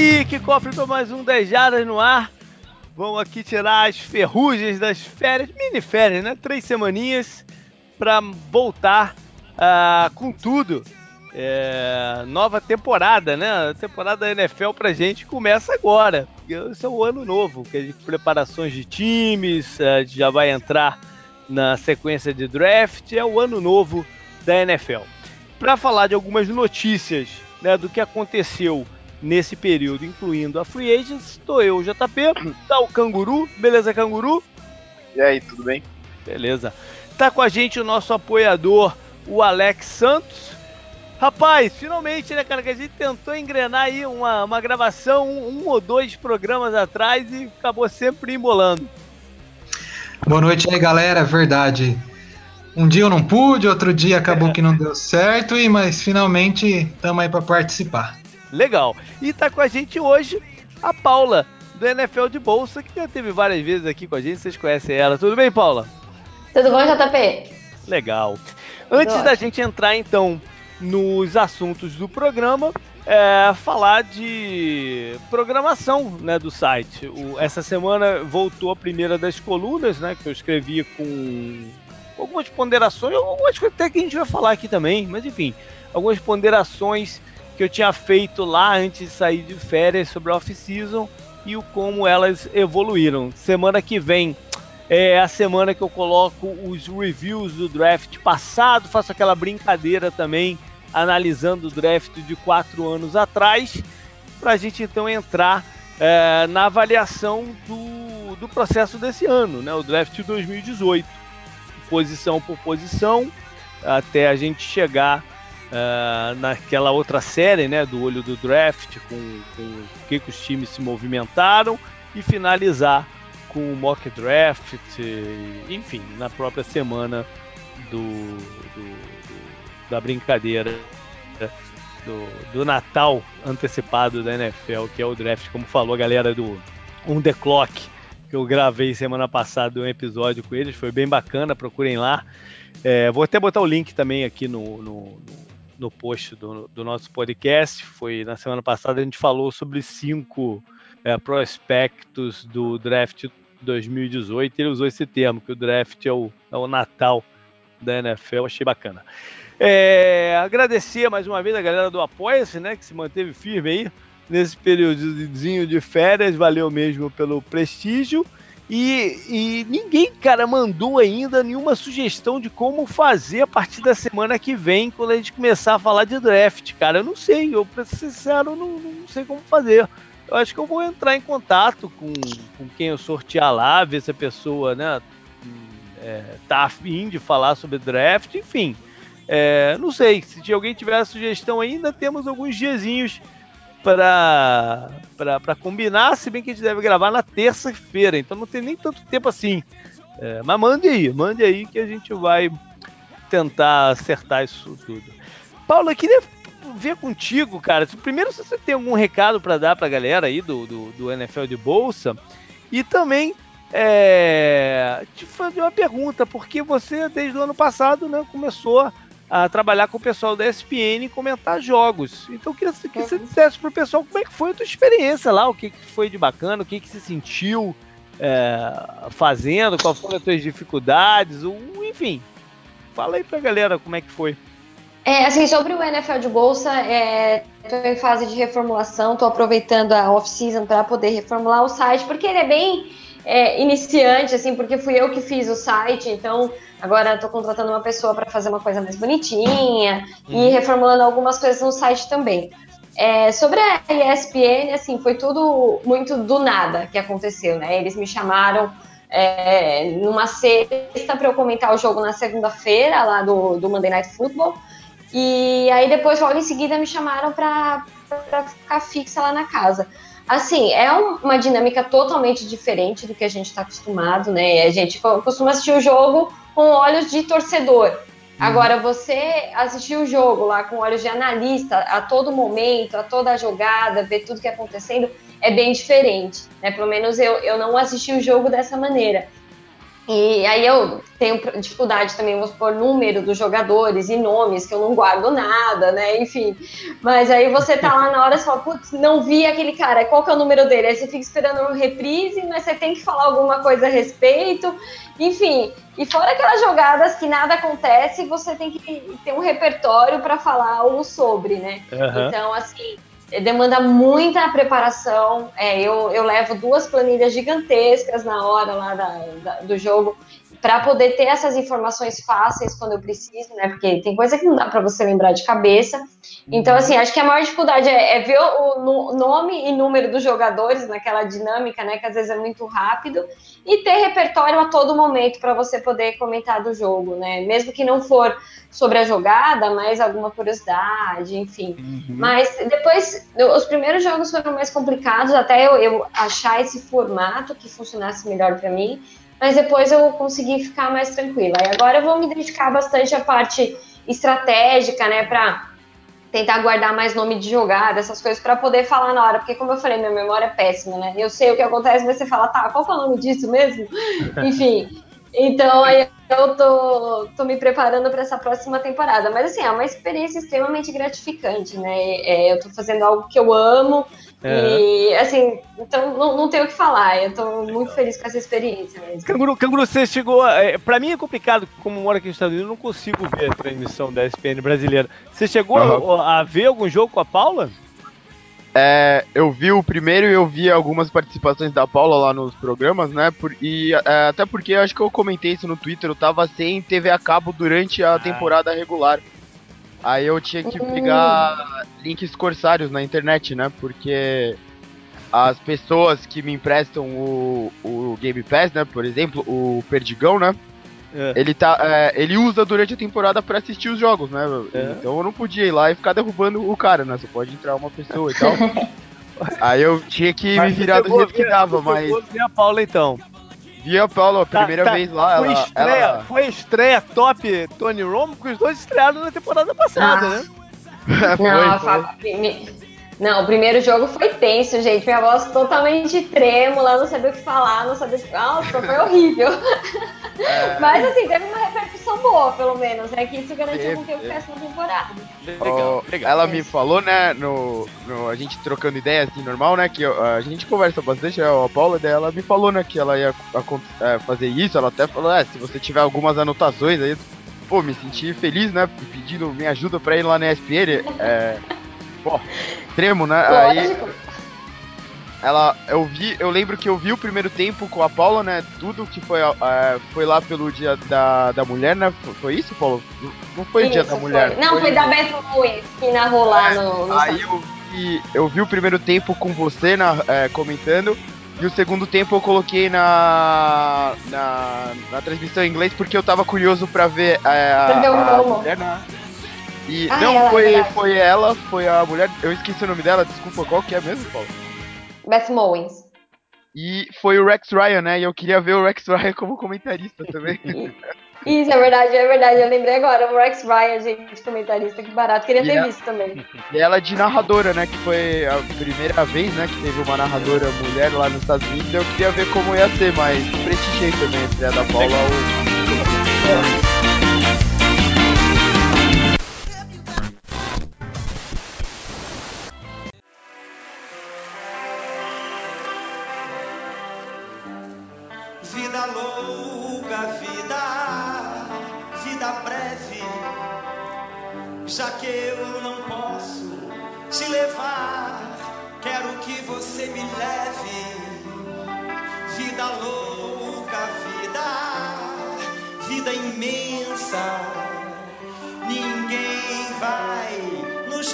aí, que cofre para mais um 10 Jardas no ar. Vamos aqui tirar as ferrugens das férias, mini férias, né? Três semaninhas para voltar uh, com tudo. É, nova temporada, né? A temporada da NFL pra gente começa agora. Esse é o ano novo, que é preparações de times, a gente já vai entrar na sequência de draft, é o ano novo da NFL. Para falar de algumas notícias né, do que aconteceu nesse período, incluindo a Free Agents, estou eu, o JP, tá o Canguru, beleza, Canguru? E aí, tudo bem? Beleza. Tá com a gente o nosso apoiador, o Alex Santos. Rapaz, finalmente, né, cara, que a gente tentou engrenar aí uma, uma gravação um, um ou dois programas atrás e acabou sempre embolando. Boa noite aí, galera. Verdade. Um dia eu não pude, outro dia acabou que não deu certo, e mas finalmente estamos aí para participar. Legal. E tá com a gente hoje a Paula, do NFL de Bolsa, que já teve várias vezes aqui com a gente, vocês conhecem ela. Tudo bem, Paula? Tudo bom, JP? Legal. Antes Tudo da ótimo. gente entrar, então, nos assuntos do programa, é, falar de programação né, do site. O, essa semana voltou a primeira das colunas, né, que eu escrevi com algumas ponderações, algumas coisas até que a gente vai falar aqui também, mas enfim, algumas ponderações que eu tinha feito lá antes de sair de férias sobre a off-season e o como elas evoluíram. Semana que vem é a semana que eu coloco os reviews do draft passado, faço aquela brincadeira também analisando o draft de quatro anos atrás, para a gente então entrar é, na avaliação do, do processo desse ano, né, o draft de 2018, posição por posição, até a gente chegar uh, naquela outra série né, do olho do draft, com, o que, que os times se movimentaram, e finalizar com o mock draft, enfim, na própria semana do, do da brincadeira do, do Natal antecipado da NFL, que é o draft, como falou a galera do On The Clock, que eu gravei semana passada um episódio com eles, foi bem bacana, procurem lá. É, vou até botar o link também aqui no, no post do, do, nosso podcast. Foi na semana passada a gente falou sobre cinco é, prospectos do draft 2018. Ele usou esse termo, que o draft é o, é o Natal da NFL. Achei bacana. É, agradecer mais uma vez a galera do Apoia-se, né, que se manteve firme aí nesse períodozinho de férias, valeu mesmo pelo prestígio. E, e, ninguém, cara, mandou ainda nenhuma sugestão de como fazer a partir da semana que vem, quando a gente começar a falar de draft, cara. Eu não sei, eu, pra ser sincero, não, não sei como fazer. Eu acho que eu vou entrar em contato com, com quem eu sortear lá, ver se a pessoa, né, é, tá afim de falar sobre draft, enfim. É, não sei, se alguém tiver a sugestão ainda, temos alguns diazinhos para combinar, se bem que a gente deve gravar na terça-feira, então não tem nem tanto tempo assim. É, mas mande aí, mande aí que a gente vai tentar acertar isso tudo. Paulo, eu queria ver contigo, cara. Primeiro, se você tem algum recado para dar para a galera aí do, do, do, NFL de Bolsa, e também é, te fazer uma pergunta, porque você, desde o ano passado, né, começou a trabalhar com o pessoal da ESPN e comentar jogos. Então eu queria que você dissesse pro pessoal como é que foi a tua experiência lá, o que, que foi de bacana, o que, que se sentiu é, fazendo, quais foram as tuas dificuldades, enfim. Fala aí pra galera como é que foi. É, assim, sobre o NFL de bolsa, é, tô em fase de reformulação, tô aproveitando a off-season para poder reformular o site, porque ele é bem é, iniciante, assim, porque fui eu que fiz o site, então agora estou contratando uma pessoa para fazer uma coisa mais bonitinha uhum. e reformulando algumas coisas no site também. É, sobre a ESPN, assim, foi tudo muito do nada que aconteceu, né? Eles me chamaram é, numa sexta para eu comentar o jogo na segunda-feira, lá do, do Monday Night Football. E aí depois, logo em seguida, me chamaram para ficar fixa lá na casa. Assim, é uma dinâmica totalmente diferente do que a gente está acostumado, né? A gente costuma assistir o jogo com olhos de torcedor. Uhum. Agora, você assistir o jogo lá com olhos de analista a todo momento, a toda a jogada, ver tudo que é acontecendo, é bem diferente. Né? Pelo menos eu, eu não assisti o jogo dessa maneira. E aí eu tenho dificuldade também, vamos supor, número dos jogadores e nomes, que eu não guardo nada, né? Enfim. Mas aí você tá lá na hora e fala, putz, não vi aquele cara, qual que é o número dele? Aí você fica esperando um reprise, mas você tem que falar alguma coisa a respeito. Enfim, e fora aquelas jogadas que nada acontece, você tem que ter um repertório para falar algo sobre, né? Uhum. Então, assim, demanda muita preparação. É, eu, eu levo duas planilhas gigantescas na hora lá da, da, do jogo para poder ter essas informações fáceis quando eu preciso, né? Porque tem coisa que não dá para você lembrar de cabeça. Então, assim, acho que a maior dificuldade é, é ver o, o, nome e número dos jogadores naquela dinâmica, né? Que às vezes é muito rápido e ter repertório a todo momento para você poder comentar do jogo, né? Mesmo que não for sobre a jogada, mas alguma curiosidade, enfim. Uhum. Mas depois, os primeiros jogos foram mais complicados, até eu, eu achar esse formato que funcionasse melhor para mim mas depois eu consegui ficar mais tranquila. E agora eu vou me dedicar bastante à parte estratégica, né, para tentar guardar mais nome de jogada, essas coisas, para poder falar na hora, porque como eu falei, minha memória é péssima, né? Eu sei o que acontece, mas você fala, tá, qual que é o nome disso mesmo? Enfim, então aí eu tô, tô me preparando para essa próxima temporada. Mas assim, é uma experiência extremamente gratificante, né? É, eu tô fazendo algo que eu amo, e, assim, então não, não tenho o que falar. Eu tô muito feliz com essa experiência mesmo. Canguru, Canguru você chegou. A, é, pra mim é complicado, como moro aqui nos Estados Unidos, eu não consigo ver a transmissão da SPN brasileira. Você chegou uhum. a, a, ver algum jogo com a Paula? É, eu vi o primeiro e eu vi algumas participações da Paula lá nos programas, né? Por, e é, até porque eu acho que eu comentei isso no Twitter, eu tava sem TV a cabo durante a ah. temporada regular. Aí eu tinha que pegar links corsários na internet, né? Porque as pessoas que me emprestam o, o Game Pass, né? Por exemplo, o Perdigão, né? É. Ele, tá, é, ele usa durante a temporada para assistir os jogos, né? É. Então eu não podia ir lá e ficar derrubando o cara, né? Só pode entrar uma pessoa e tal. Aí eu tinha que mas me virar do jeito que dava, mas. a Paula então. Via Paulo, a tá, primeira tá, vez lá. Foi, ela, estreia, ela... foi estreia top Tony Romo, porque os dois estrearam na temporada passada, ah. né? Não, foi, não, o primeiro jogo foi tenso, gente. Minha voz totalmente trêmula, não sabia o que falar, não sabia o que. Nossa, foi horrível. É... Mas assim, teve uma repercussão boa, pelo menos, né? Que isso garantiu com que eu ficasse na temporada. Legal, legal. Ela me falou, né, no, no, a gente trocando ideia assim, normal, né? Que a gente conversa bastante, a Paula dela me falou, né, que ela ia a, a, é, fazer isso. Ela até falou, é, se você tiver algumas anotações aí, pô, me senti feliz, né? Pedindo minha ajuda pra ir lá na ESPN. É. Pô, extremo, né? Aí. Ela, eu vi, eu lembro que eu vi o primeiro tempo com a Paula, né? Tudo que foi, é, foi lá pelo dia da, da mulher, né? Foi, foi isso, Paulo? Não foi isso, o dia da mulher. Não, foi, foi da Beth Louis que narrou lá é, no, no. Aí eu vi, eu vi o primeiro tempo com você na, é, comentando. E o segundo tempo eu coloquei na, na, na transmissão em inglês porque eu tava curioso pra ver é, a, a, mulher, né? E ah, não, ela, foi, é foi ela, foi a mulher. Eu esqueci o nome dela, desculpa, qual que é mesmo, Paulo? Beth Mowens. E foi o Rex Ryan, né? E eu queria ver o Rex Ryan como comentarista também. Isso, é verdade, é verdade. Eu lembrei agora, o Rex Ryan, gente, comentarista, que barato. Queria e ter visto também. E ela de narradora, né? Que foi a primeira vez, né? Que teve uma narradora mulher lá nos Estados Unidos. Eu queria ver como ia ser, mas prestigiei também a da Paula já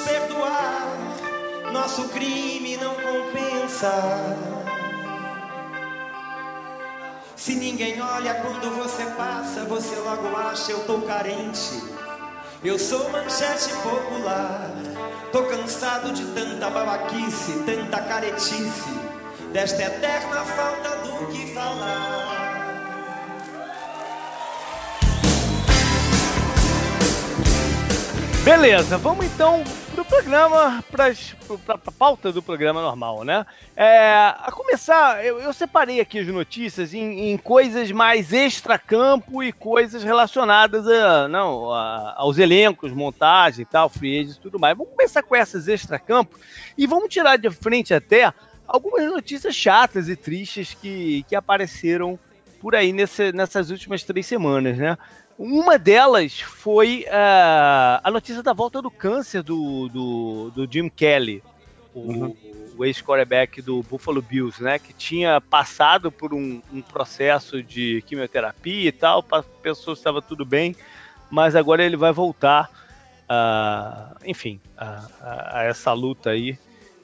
perdoar, nosso crime não compensa. Se ninguém olha quando você passa, você logo acha eu tô carente. Eu sou manchete popular. Tô cansado de tanta babaquice, tanta caretice, desta eterna falta do que falar. Beleza, vamos então pro programa, para a pauta do programa normal, né? É, a começar, eu, eu, separei aqui as notícias em, em coisas mais extra-campo e coisas relacionadas a, não, a, aos elencos, montagem e tal, free e tudo mais. Vamos começar com essas extra-campo e vamos tirar de frente até algumas notícias chatas e tristes que, que apareceram por aí nesse, nessas últimas três semanas, né? Uma delas foi uh, a notícia da volta do câncer do, do, do Jim Kelly, o, uhum. o ex-quarterback do Buffalo Bills, né? Que tinha passado por um, um processo de quimioterapia e tal, pensou que estava tudo bem, mas agora ele vai voltar, uh, enfim, a, a, a, essa luta aí.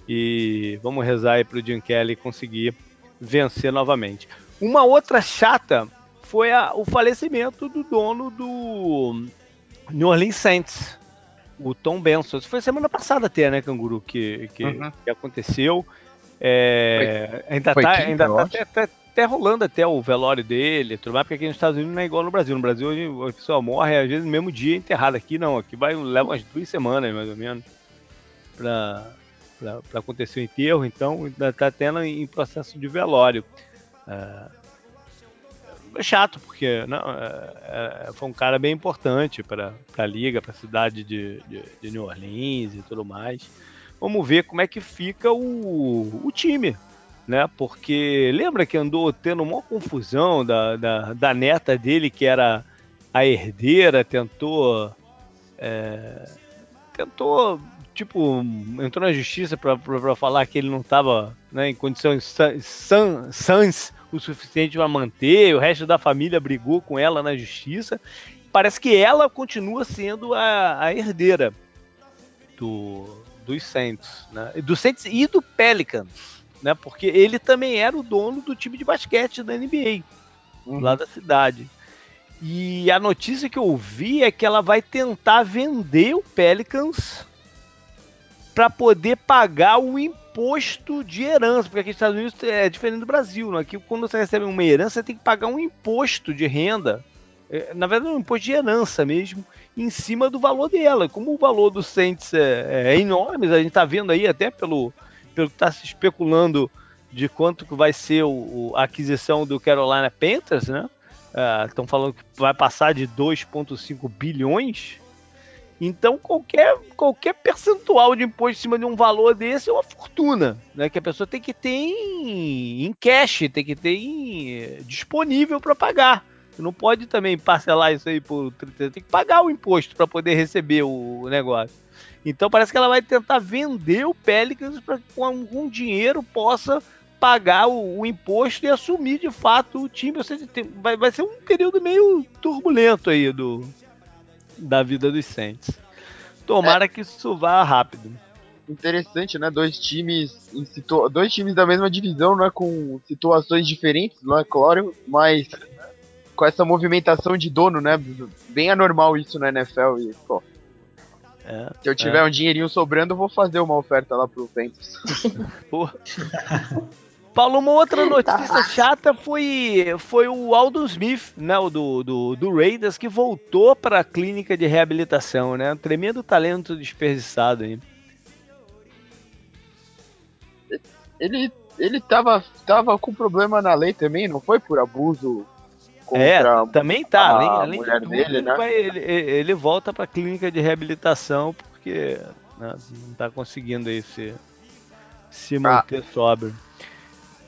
E vamos rezar aí para o Jim Kelly conseguir vencer novamente. Uma outra chata foi a, o falecimento do dono do New Orleans Saints, o Tom Benson. Isso foi semana passada até, né, Canguru, que, que, uhum. que aconteceu. É, foi, ainda foi tá, ainda tá até, até, até, rolando até o velório dele, tudo mais, porque aqui nos Estados Unidos não é igual no Brasil. No Brasil a pessoa morre, às vezes no mesmo dia enterrada. Aqui não, aqui vai, leva umas duas semanas, mais ou menos, para acontecer o enterro, então ainda tá tendo em processo de velório. Uh, chato, porque não, é, é, foi um cara bem importante para a liga, para a cidade de, de, de, New Orleans e tudo mais. Vamos ver como é que fica o, o time, né? Porque lembra que andou tendo uma confusão da, da, da neta dele, que era a herdeira, tentou. É, tentou tipo, entrou na justiça para falar que ele não estava né, em condições sãs o suficiente para manter, o resto da família brigou com ela na justiça. Parece que ela continua sendo a, a herdeira do, dos Saints, né? do Saints e do Pelicans, né? porque ele também era o dono do time de basquete da NBA, uhum. lá da cidade. E a notícia que eu ouvi é que ela vai tentar vender o Pelicans para poder pagar o imposto de herança, porque aqui nos Estados Unidos é diferente do Brasil. Né? Aqui, quando você recebe uma herança, você tem que pagar um imposto de renda, é, na verdade, um imposto de herança mesmo, em cima do valor dela. Como o valor do Saints é, é enorme, a gente está vendo aí até pelo, pelo que está se especulando de quanto que vai ser o, a aquisição do Carolina Panthers, né? Estão uh, falando que vai passar de 2,5 bilhões então qualquer, qualquer percentual de imposto em cima de um valor desse é uma fortuna, né? Que a pessoa tem que ter em, em cash, tem que ter em, disponível para pagar. Não pode também parcelar isso aí por tem que pagar o imposto para poder receber o negócio. Então parece que ela vai tentar vender o Pelicans para que com algum dinheiro possa pagar o, o, imposto e assumir de fato o time. Ou seja, tem, vai, vai ser um período meio turbulento aí do, da vida dos Saints. Tomara é. que isso vá rápido. Interessante, né? Dois times em situ... dois times da mesma divisão, né? Com situações diferentes, não é claro, mas com essa movimentação de dono, né? Bem anormal isso na NFL e, pô, é, Se eu tiver é. um dinheirinho sobrando, eu vou fazer uma oferta lá pro Panthers. Paulo, uma outra tá notícia tá. chata foi, foi o Aldo Smith, né, o do, do, do Raiders, que voltou para a clínica de reabilitação, né? Um tremendo talento desperdiçado aí. Ele, ele tava, tava com problema na lei também, não foi por abuso contra é, também tá, a além, além mulher de tudo, dele, ele, né? ele, ele volta para a clínica de reabilitação porque né, não está conseguindo aí se, se manter ah. sóbrio.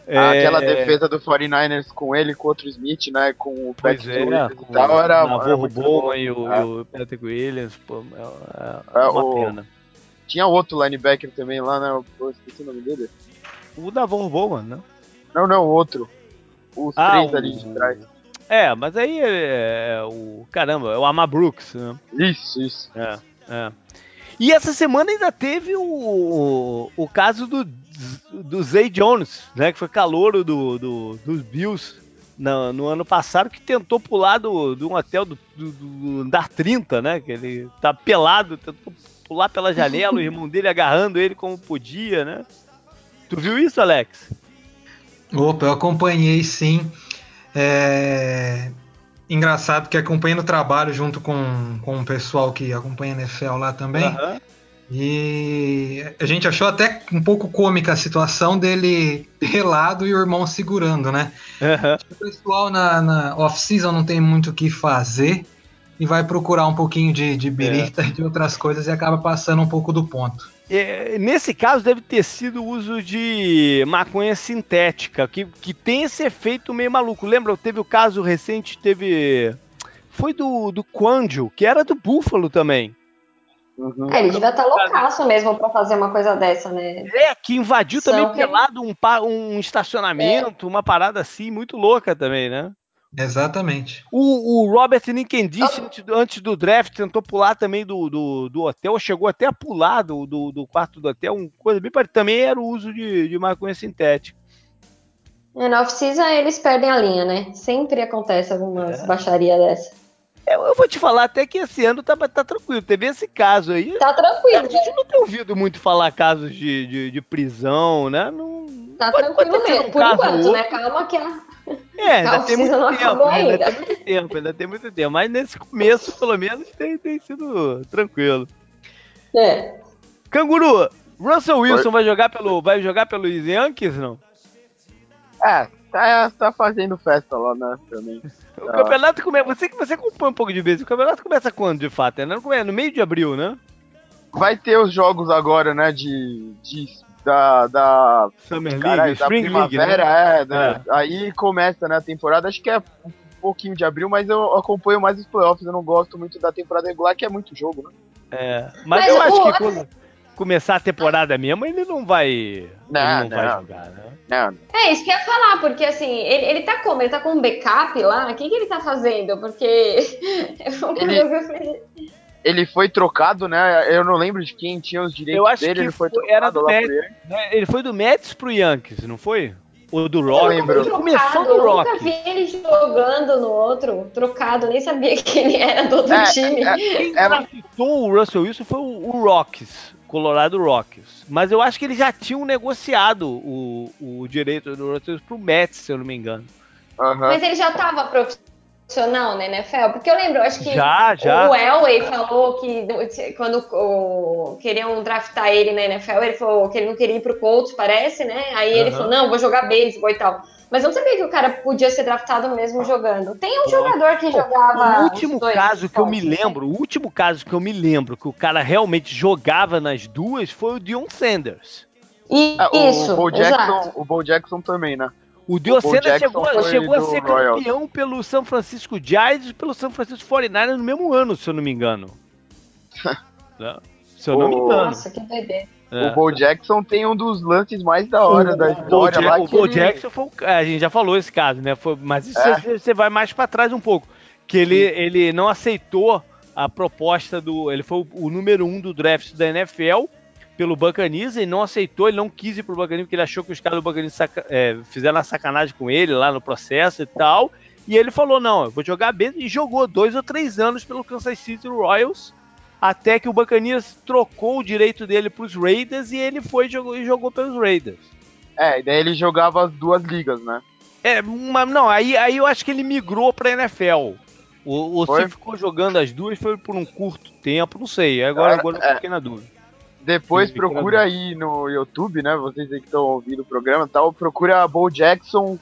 É... Aquela defesa do 49ers com ele, com outro Smith, né? Com o Patrick é, Williams e tal, era. O Bowman e o, é. o, Patrick Williams, pô, é, é, é uma o... pena. Tinha outro linebacker também lá, né? Eu esqueci o nome dele. O Davor Bowman, né? Não, não, o outro. Os ah, três o... ali de trás. É, mas aí é, o. Caramba, é o Amar Brooks, né? Isso, isso. É, é. E essa semana ainda teve o, o caso do do Zay Jones, né, que foi calouro do, do, dos Bills no, no, ano passado, que tentou pular do, do um hotel do, do, do, andar 30, né, que ele tá pelado, tentou pular pela janela, o irmão dele agarrando ele como podia, né. Tu viu isso, Alex? Opa, eu acompanhei sim. É... Engraçado que acompanhei no trabalho junto com, com o pessoal que acompanha a NFL lá também. Uhum. E a gente achou até um pouco cômica a situação dele pelado e o irmão segurando, né? Uhum. O pessoal na, na off-season não tem muito o que fazer e vai procurar um pouquinho de, de birita é. e de outras coisas e acaba passando um pouco do ponto. É, nesse caso, deve ter sido o uso de maconha sintética, que, que tem esse efeito meio maluco. Lembra? Teve o caso recente, teve. Foi do, do Quandio, que era do Búfalo também. Uhum. É, ele devia estar tá loucaço mesmo para fazer uma coisa dessa, né? É, que invadiu São também que... pelado um, um estacionamento, é. uma parada assim, muito louca também, né? Exatamente. O, o Robert Ninkendish, antes, antes, do draft, tentou pular também do, do, do, hotel, chegou até a pular do, do, do quarto do hotel, uma coisa bem parecida. Também era o uso de, de maconha sintética. É, na off-season eles perdem a linha, né? Sempre acontece algumas é. baixarias dessa. Eu, eu, vou te falar até que esse ano tá, tá tranquilo. Teve esse caso aí. Tá tranquilo. A gente não tem ouvido muito falar casos de, de, de prisão, né? Não, tá pode, tranquilo pode mesmo, um por enquanto, né? Calma que a. É, ainda tem muito tempo, ainda. ainda tem muito tempo, ainda tem muito tempo. Mas nesse começo, pelo menos, tem, tem sido tranquilo. É. Canguru, Russell Wilson vai jogar pelo vai jogar pelos Yankees, não? É, tá, tá fazendo festa lá, né, também. O campeonato começa. Você que você acompanha um pouco de vez. O campeonato começa quando, de fato? É no meio de abril, né? Vai ter os jogos agora, né? De. de da. da Summer League, da primavera, League, né? é, né? É. Aí começa, né, a temporada. Acho que é um pouquinho de abril, mas eu acompanho mais os playoffs. Eu não gosto muito da temporada regular, que é muito jogo, né? É. Mas, mas eu acho que quando começar a temporada mesmo, ele não vai. Não, ele não, não, vai jogar, né? Não. É isso que eu ia falar, porque assim, ele, ele tá como? Ele tá com um backup lá? O que, que ele tá fazendo? Porque. ele, ele foi trocado, né? Eu não lembro de quem tinha os direitos eu acho dele. Que ele foi, foi era do Mets, né? Ele foi do Mets pro Yankees, não foi? O do Rock. lembro. Ele começou no Rock. Eu nunca vi ele jogando no outro, trocado, nem sabia que ele era do outro é, time. É, é, Quem é, o Russell Wilson foi o, o Rocks. Colorado Rockies. Mas eu acho que eles já tinham negociado o, o direito do Russell para o Mets, se eu não me engano. Uhum. Mas ele já estava profissional na NFL? Porque eu lembro, acho que já, já. o Elway falou que quando o, queriam draftar ele na NFL, ele falou que ele não queria ir pro Colts, parece, né? Aí uhum. ele falou, não, vou jogar beisebol e tal. Mas eu não sabia que o cara podia ser draftado mesmo jogando. Tem um jogador que jogava. O último caso que eu me né? lembro, o último caso que eu me lembro que o cara realmente jogava nas duas foi o Dion Sanders. E, é, isso. O Bo, Jackson, o Bo Jackson também, né? O Dion Sanders chegou, chegou a ser Royals. campeão pelo São Francisco Giants e pelo São Francisco 49ers no mesmo ano, se eu não me engano. se eu não me engano. Nossa, que doideira. É. O Bo Jackson tem um dos lances mais da hora o, da história. O, lá o Bo ele... Jackson foi. A gente já falou esse caso, né? Foi, mas é. você, você vai mais para trás um pouco. Que ele, ele não aceitou a proposta do. Ele foi o, o número um do draft da NFL pelo Buccaneers e não aceitou, ele não quis ir pro Buccaneers porque ele achou que os caras do Buccaneers saca, é, fizeram uma sacanagem com ele lá no processo e tal. E ele falou: não, eu vou jogar bem. E jogou dois ou três anos pelo Kansas City Royals até que o Bacanias trocou o direito dele para os Raiders e ele foi e jogou, e jogou pelos Raiders. É, e daí ele jogava as duas ligas, né? É, uma, não, aí, aí eu acho que ele migrou para NFL. O, o se ficou jogando as duas foi por um curto tempo, não sei. Agora, é, agora eu é. fiquei na dúvida. Depois procura aí no YouTube, né? Vocês aí que estão ouvindo o programa tal, procura Bo Jackson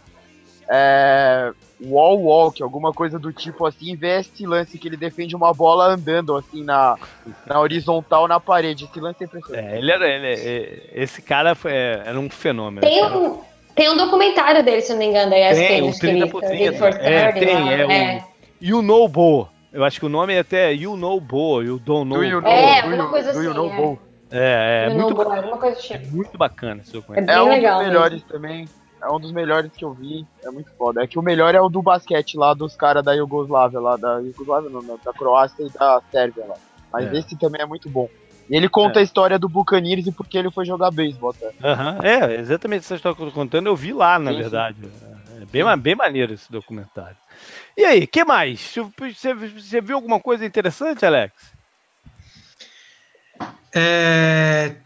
é, wall walk, alguma coisa do tipo assim, vê esse lance que ele defende uma bola andando assim na, na horizontal na parede. Esse lance é impressionante. É, ele era, ele, é, esse cara foi, é, era um fenômeno. Tem um, tem um documentário dele, se não me engano, da ESPN. Tem, o 30 por 30. É, tem, é, é. O You Know Bo. Eu acho que o nome é até You Know Bo, You Don't Know. Do you know, é, alguma coisa assim. You know é. Bo. É, é, muito, bacana, é muito bacana esse documento. É, é um legal, dos melhores mesmo. também é um dos melhores que eu vi. É muito foda. É que o melhor é o do basquete lá dos caras da Iugoslávia, lá da Iugoslávia, não, da Croácia e da Sérvia lá. Mas é. esse também é muito bom. E ele conta é. a história do Buccaneers e por que ele foi jogar beisebol até. Uhum. É, exatamente essa história que eu tô contando, eu vi lá, na sim, verdade. Sim. É bem, bem maneiro esse documentário. E aí, que mais? Você, você viu alguma coisa interessante, Alex? É,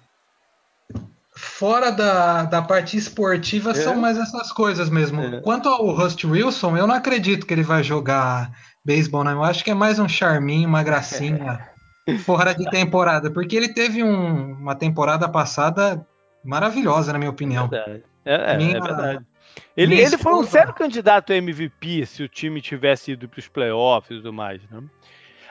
fora da, da parte esportiva, é. são mais essas coisas mesmo. É. Quanto ao Rust Wilson, eu não acredito que ele vai jogar beisebol? Eu acho que é mais um charminho, uma gracinha. fora de temporada, porque ele teve um, uma temporada passada maravilhosa, na minha opinião. É verdade. É, é, minha, é verdade. Ele, ele foi um sério candidato a MVP se o time tivesse ido para os playoffs e tudo mais, né?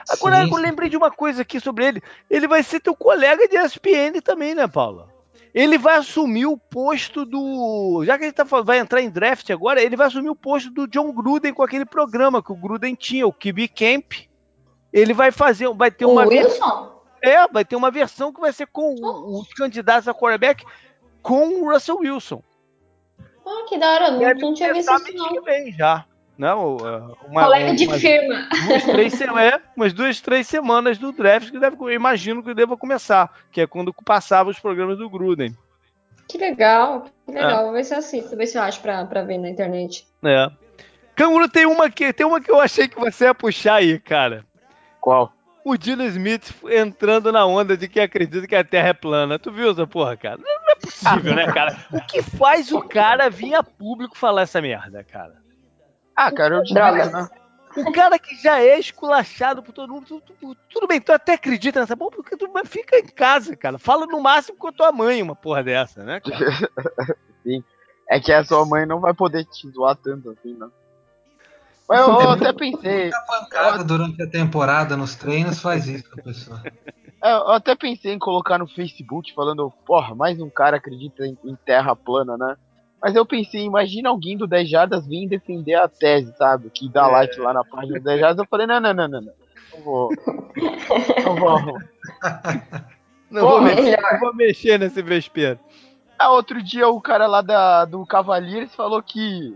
Agora, sim, eu lembrei de uma coisa aqui sobre ele. Ele vai ser teu colega de ESPN também, né, Paula? Ele vai assumir o posto do. Já que ele tá, vai entrar em draft agora, ele vai assumir o posto do John Gruden com aquele programa que o Gruden tinha, o QB Camp. Ele vai fazer, vai ter uma versão. É, vai ter uma versão que vai ser com os candidatos a quarterback com o Russell Wilson. Ah, que da hora, não, não tinha visto isso não. Bem, já. Não, é, uma, Colega de uma, firma. Duas, três, é, umas duas, três semanas do draft que deve, eu imagino que deva começar, que é quando passava os programas do Gruden. Que legal, que legal. É. Vou ver se eu assisto, ver se eu acho pra, pra ver na internet. É. Canguru tem uma que tem uma que eu achei que você ia puxar aí, cara. Qual? O Dino Smith entrando na onda de quem acredita que a Terra é plana. Tu viu essa porra, cara? Não é possível, né, cara? O que faz o cara vir a público falar essa merda, cara? Ah, cara, eu Drogas. Né? O cara que já é esculachado por todo mundo. Tudo, tudo bem, tu até acredita nessa porra, porque tu fica em casa, cara. Fala no máximo com a tua mãe uma porra dessa, né, cara? Sim. É que a sua mãe não vai poder te zoar tanto assim, né? Mas eu, eu até pensei. pancada durante a temporada nos treinos faz isso com a pessoa. É, eu até pensei em colocar no Facebook falando, porra, mais um cara acredita em, em terra plana, né? Mas eu pensei, imagina alguém do 10 Jardas vir defender a tese, sabe? Que dá é. like lá na página do 10 Jardas. Eu falei, não, não, não, não, não. Não vou. Não vou. Não, vou, mexer, não vou mexer nesse vespeiro. Ah, outro dia o cara lá da, do Cavaliers falou que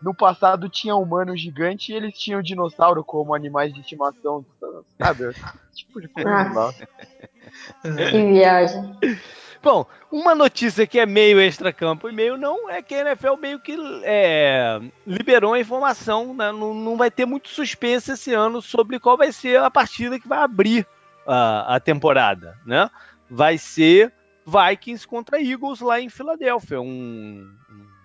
no passado tinha humano gigante e eles tinham dinossauro como animais de estimação, sabe? tipo de coisa. Ah. Que viagem. Bom, uma notícia que é meio extra-campo e meio não é que a NFL meio que é, liberou a informação, né? não, não, vai ter muito suspense esse ano sobre qual vai ser a partida que vai abrir a, a temporada, né? Vai ser Vikings contra Eagles lá em Filadélfia, um,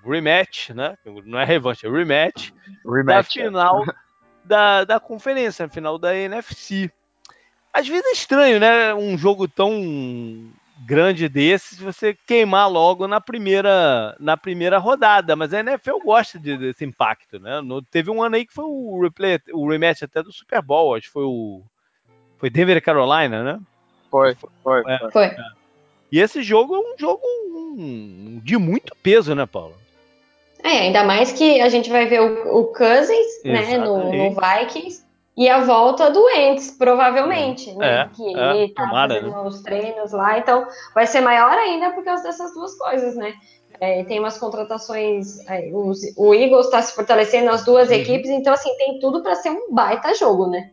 um rematch, né? Não é revanche, é rematch, rematch da é. final é. da, da conferência, final da NFC. Às vezes é estranho, né? Um jogo tão grande desses você queimar logo na primeira na primeira rodada, mas a NFL gosta de, desse impacto, né? No, teve um ano aí que foi o replay, o rematch até do Super Bowl, acho que foi o foi Denver Carolina, né? Foi, foi, é, foi. É. E esse jogo é um jogo um, de muito peso, né, Paulo? É, ainda mais que a gente vai ver o, o Cousins, né, no, no Vikings e a volta do Ents, provavelmente, né? É, que é, ele tá tomara, fazendo né? os treinos lá, então vai ser maior ainda por causa dessas duas coisas, né? É, tem umas contratações, é, os, o Eagles está se fortalecendo as duas uhum. equipes, então assim, tem tudo para ser um baita jogo, né?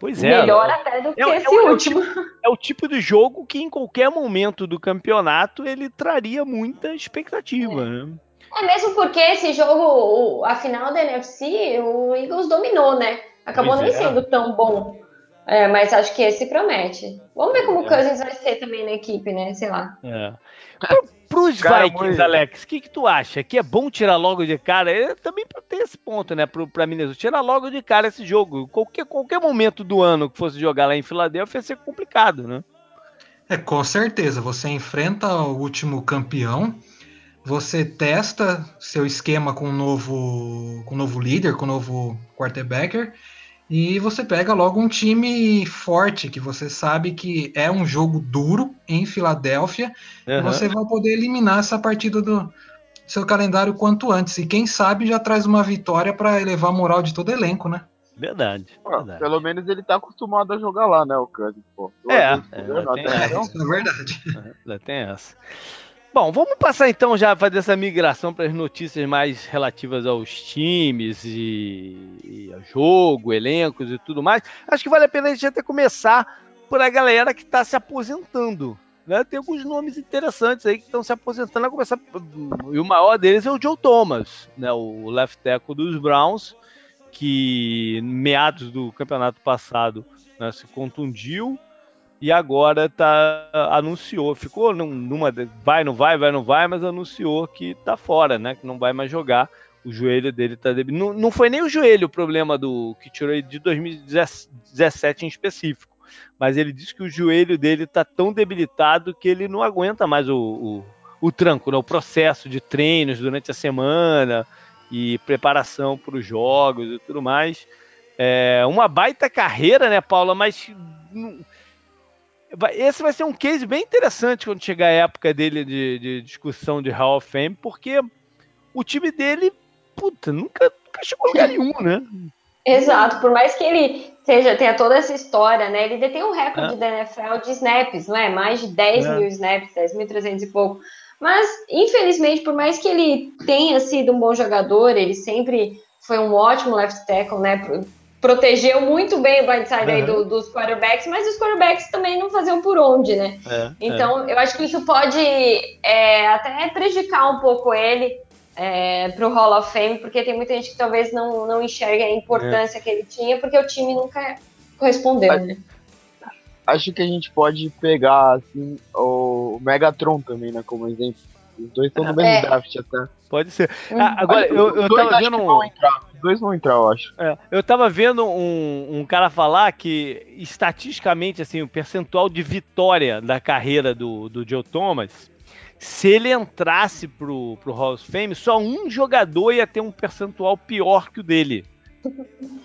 Pois é. Melhor até do que é, esse é, último. É o, tipo, é o tipo de jogo que em qualquer momento do campeonato ele traria muita expectativa, né? É mesmo porque esse jogo, a final da NFC, o Eagles dominou, né? Acabou pois nem é. sendo tão bom. É, mas acho que esse promete. Vamos ver como o é. Cousins vai ser também na equipe, né? Sei lá. É. Pro, pros cara, Vikings. Alex, o que, que tu acha? Que é bom tirar logo de cara? É, também pra ter esse ponto, né? Pro, pra Minnesota. Tirar logo de cara esse jogo. Qualquer, qualquer momento do ano que fosse jogar lá em Filadélfia ia ser complicado, né? É, com certeza. Você enfrenta o último campeão você testa seu esquema com um novo, com um novo líder, com um novo quarterbacker, e você pega logo um time forte, que você sabe que é um jogo duro em Filadélfia, uhum. e você vai poder eliminar essa partida do seu calendário quanto antes. E quem sabe já traz uma vitória para elevar a moral de todo o elenco, né? Verdade, verdade. Pelo menos ele tá acostumado a jogar lá, né, o Cousins, pô. É, é, é, é verdade. É, tem essa. Bom, vamos passar então já fazer essa migração para as notícias mais relativas aos times e, e ao jogo, elencos e tudo mais. Acho que vale a pena a gente até começar por a galera que está se aposentando. Né? Tem alguns nomes interessantes aí que estão se aposentando. A começar, e o maior deles é o Joe Thomas, né? o left tackle dos Browns, que meados do campeonato passado né, se contundiu e agora tá anunciou, ficou numa vai não vai, vai não vai, mas anunciou que tá fora, né, que não vai mais jogar. O joelho dele tá não, não foi nem o joelho o problema do que tirou ele de 2017 em específico. mas ele diz que o joelho dele está tão debilitado que ele não aguenta mais o, o, o tranco, né? o processo de treinos durante a semana e preparação para os jogos e tudo mais. É uma baita carreira, né, Paula? Mas esse vai ser um case bem interessante quando chegar a época dele de, de discussão de Hall of Fame, porque o time dele, puta, nunca, nunca chegou a lugar nenhum, né? Exato, por mais que ele seja, tenha toda essa história, né? Ele detém um recorde é. da NFL de snaps, não é? Mais de 10 é. mil snaps, 10.300 e pouco. Mas, infelizmente, por mais que ele tenha sido um bom jogador, ele sempre foi um ótimo left tackle, né? Protegeu muito bem o blindside uhum. aí do, dos quarterbacks, mas os quarterbacks também não faziam por onde, né? É, então, é. eu acho que isso pode é, até prejudicar um pouco ele é, para o Hall of Fame, porque tem muita gente que talvez não, não enxergue a importância é. que ele tinha, porque o time nunca correspondeu, né? acho que a gente pode pegar assim, o Megatron também, né, como exemplo. Os dois estão no mesmo é. draft até. Pode ser. Uhum. Ah, agora, eu, eu tava vendo um. Dois vão entrar, eu acho. É, eu tava vendo um, um cara falar que, estatisticamente, assim, o percentual de vitória da carreira do, do Joe Thomas, se ele entrasse pro, pro Hall of Fame, só um jogador ia ter um percentual pior que o dele.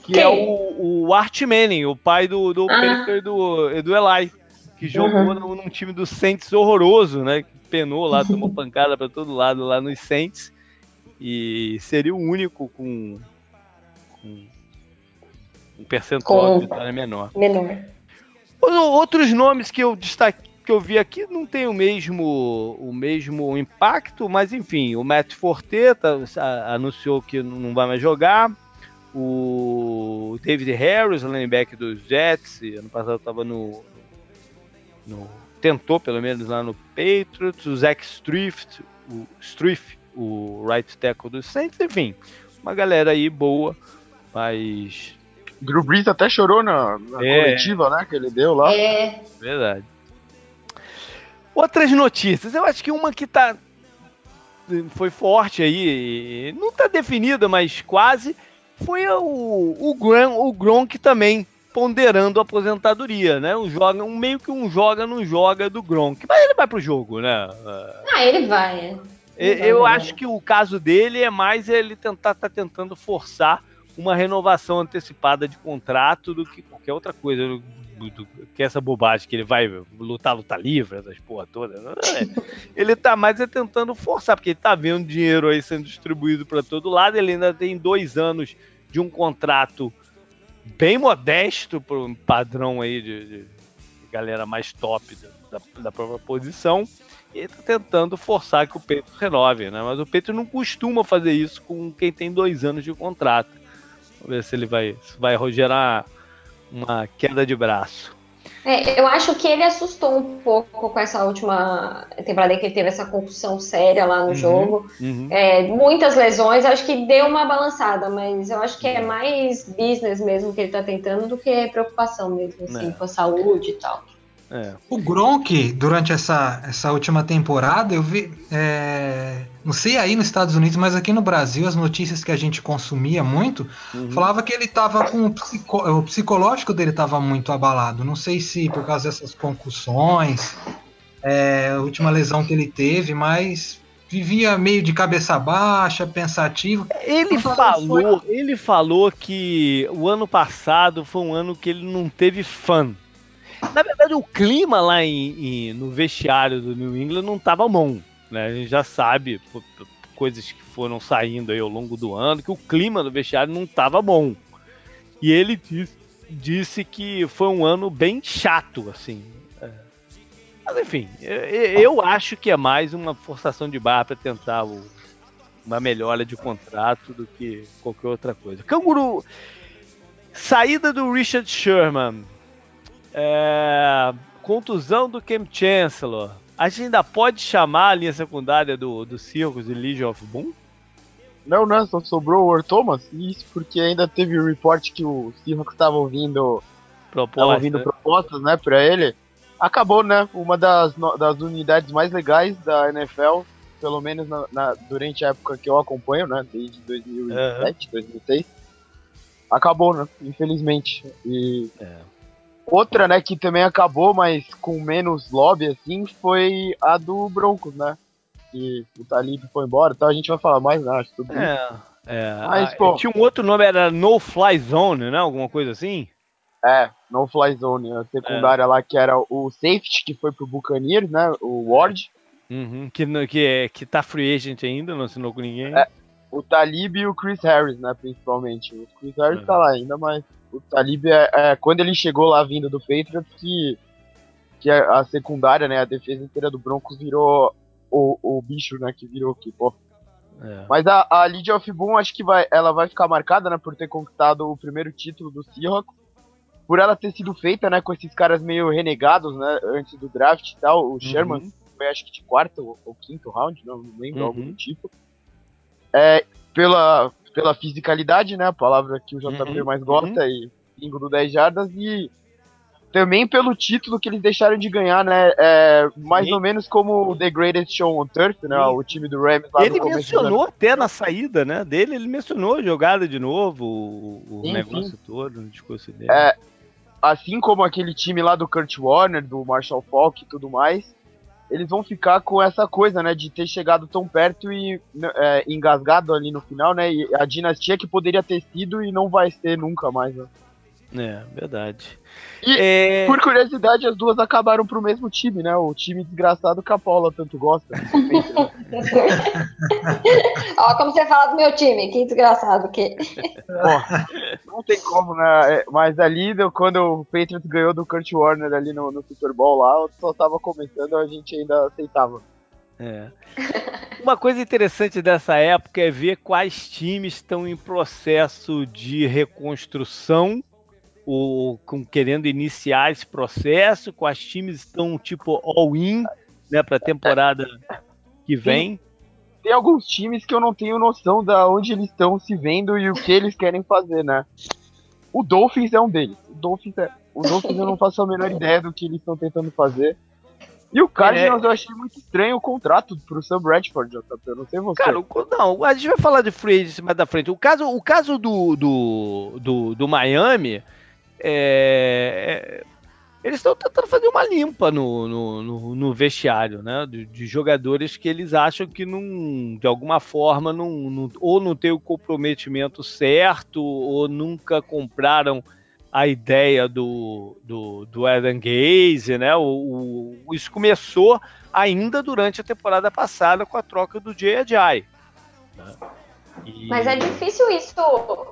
Que Quem? é o, o Art Manning, o pai do, do ah. Peter do, do Eli, que jogou uhum. num, num, time do Saints horroroso, né? Que penou lá, tomou pancada para todo lado lá nos Saints. E seria o único com, um percentual com de vitória menor. Menor. Outros nomes que eu destaquei que eu vi aqui não tem o mesmo o mesmo impacto, mas enfim, o Matt Forte tá, anunciou que não vai mais jogar. O David Harris, linebacker dos Jets, ano passado estava no, no, tentou pelo menos lá no Patriots, o Zach Strift, o Strift, o right tackle dos Saints, enfim, uma galera aí boa, mas Drew Brees até chorou na, na é. coletiva, né, que ele deu lá. É. Verdade. Outras notícias, eu acho que uma que tá foi forte aí, não tá definida, mas quase, foi o, o, Gron, o Gronk também ponderando a aposentadoria, né? Um, joga, um meio que um joga, não joga do Gronk. Mas ele vai pro jogo, né? Ah, ele vai. Ele vai, eu vai. acho que o caso dele é mais ele tentar tá tentando forçar uma renovação antecipada de contrato do que qualquer outra coisa. Do, do, que essa bobagem que ele vai lutar, lutar livre, essas porra todas. É. Ele tá mais é tentando forçar, porque ele tá vendo dinheiro aí sendo distribuído para todo lado. Ele ainda tem dois anos de um contrato bem modesto para um padrão aí de, de, galera mais top da, da, própria posição. E ele tá tentando forçar que o Peito renove, né? Mas o Peito não costuma fazer isso com quem tem dois anos de contrato. Ver se ele vai, se vai gerar uma queda de braço. É, eu acho que ele assustou um pouco com essa última temporada que ele teve essa concussão séria lá no uhum, jogo. Uhum. É, muitas lesões, acho que deu uma balançada, mas eu acho que é mais business mesmo que ele tá tentando do que preocupação mesmo, assim, é. com a saúde e tal. É. O Gronk, durante essa, essa última temporada, eu vi. É, não sei aí nos Estados Unidos, mas aqui no Brasil, as notícias que a gente consumia muito, uhum. falava que ele tava com o, psico, o psicológico dele estava muito abalado. Não sei se por causa dessas concussões, é, a última lesão que ele teve, mas vivia meio de cabeça baixa, pensativo. Ele falou, foi... ele falou que o ano passado foi um ano que ele não teve fã na verdade, o clima lá em, em, no vestiário do New England não estava bom. Né? A gente já sabe, por, por coisas que foram saindo aí ao longo do ano, que o clima do vestiário não estava bom. E ele disse, disse, que foi um ano bem chato, assim. É. Mas enfim, eu, eu, acho que é mais uma forçação de barra para tentar o, uma melhora de contrato do que qualquer outra coisa. Canguru. Saída do Richard Sherman é, contusão do Cam Chancellor. A gente ainda pode chamar a linha secundária do, do Circus de Legion of Boom? Não, não, só sobrou o Or Thomas. Isso porque ainda teve o report que o Seahawks estava ouvindo, Proposta, ouvindo né? propostas, né, para ele. Acabou, né? Uma das, das unidades mais legais da NFL, pelo menos na, na, durante a época que eu acompanho, né? Desde 2007, uhum. 2006. Acabou, né? Infelizmente. E é. Outra, né, que também acabou, mas com menos lobby, assim, foi a do Broncos, né? Que o Talib foi embora, então a gente vai falar mais, né, acho, sobre É, é. Mas, Ah, pô- Tinha um outro nome, era No Fly Zone, né? Alguma coisa assim? É, no fly zone, a secundária lá que era o safety que foi pro Buccaneers, né? O Ward, Uhum, que, que, é, que tá free agent ainda, não assinou com ninguém. É. o Talib e o Chris Harris, né, principalmente. O Chris Harris É. tá lá ainda, mas o Talib é, é quando ele chegou lá vindo do Patriots que que a, a secundária, né, a defesa inteira do Broncos virou o, o bicho, né, que virou que, pô. É. Mas a, a Lydia of Boom, acho que vai, ela vai ficar marcada, né, por ter conquistado o primeiro título do Seahawks. Por ela ter sido feita, né, com esses caras meio renegados, né, antes do draft e tal. O Sherman Uhum. foi, acho que de quarto ou, ou quinto round, não, não lembro, Uhum. algo do tipo. É, pela, pela fisicalidade, né, a palavra que o JP Uhum, mais gosta, e bingo do 10 jardas, e também pelo título que eles deixaram de ganhar, né, é, mais Sim. ou menos como o The Greatest Show on Turf, né, Sim. o time do Rams lá Ele mencionou até na saída né, dele, ele mencionou a jogada de novo, o, Sim, negócio todo, no discurso dele. É, assim como aquele time lá do Kurt Warner, do Marshall Falk e tudo mais, eles vão ficar com essa coisa, né, de ter chegado tão perto e é, engasgado ali no final, né, e a dinastia que poderia ter sido e não vai ser nunca mais, né. É, verdade. E, É, Por curiosidade, as duas acabaram pro mesmo time, né, o time desgraçado que a Paula tanto gosta. Ó, como você fala do meu time, que desgraçado que. Pô, não tem como, né, é, mas ali, quando o Patriots ganhou do Kurt Warner ali no, no Super Bowl lá, eu só tava comentando, a gente ainda aceitava. É. Uma coisa interessante dessa época é ver quais times estão em processo de reconstrução ou com, querendo iniciar esse processo, quais times estão tipo all-in né, para a temporada que vem. tem alguns times que eu não tenho noção da onde eles estão se vendo e o que eles querem fazer, né? O Dolphins é um deles. O Dolphins, é... o Dolphins eu não faço a menor ideia do que eles estão tentando fazer. E o Cardinals eu achei muito estranho o contrato pro Sam Bradford, JP. Eu não sei você. Cara, o- não, a gente vai falar de free agency mais da frente. O caso, o caso do, do, do, do Miami, é, é, eles estão tentando fazer uma limpa no, no, no- no vestiário, né? De, de jogadores que eles acham que não, de alguma forma, não, não- ou não tem o comprometimento certo, ou nunca compraram a ideia do, do, do Adam Gaze, né? O, o- isso começou ainda durante a temporada passada com a troca do J.J. né? E- Mas é difícil isso,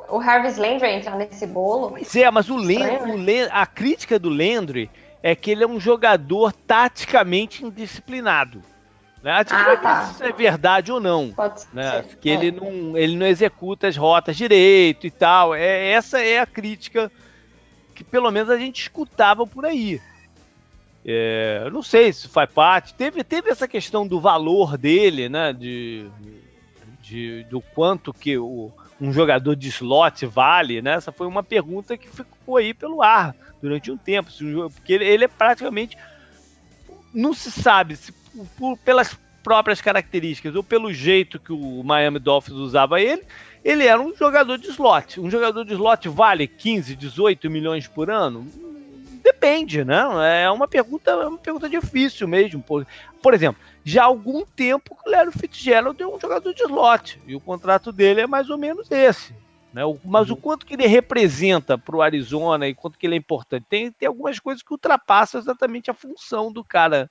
o Harvis Landry entrar nesse bolo. Pois é, mas o Estranho, né? o Len- a crítica do Landry é que ele é um jogador taticamente indisciplinado. Né? A gente Ah, tá. se isso é verdade ou não. Pode ser. Né? Que É. ele não, ele não executa as rotas direito e tal. É, essa é a crítica que pelo menos a gente escutava por aí. É, eu não sei se faz parte. Teve, teve essa questão do valor dele, né? De, de- do quanto que o, um jogador de slot vale, né? Essa foi uma pergunta que ficou aí pelo ar durante um tempo. Porque ele, ele é praticamente. Não se sabe se por- pelas próprias características ou pelo jeito que o Miami Dolphins usava ele, ele era um jogador de slot. Um jogador de slot vale 15, 18 milhões por ano? Depende, né? É uma pergunta, é uma pergunta difícil mesmo. Por, por exemplo, já há algum tempo que o Larry Fitzgerald é um jogador de slot e o contrato dele é mais ou menos esse. Né? O- Mas o quanto que ele representa para o Arizona e quanto que ele é importante, tem, tem algumas coisas que ultrapassam exatamente a função do cara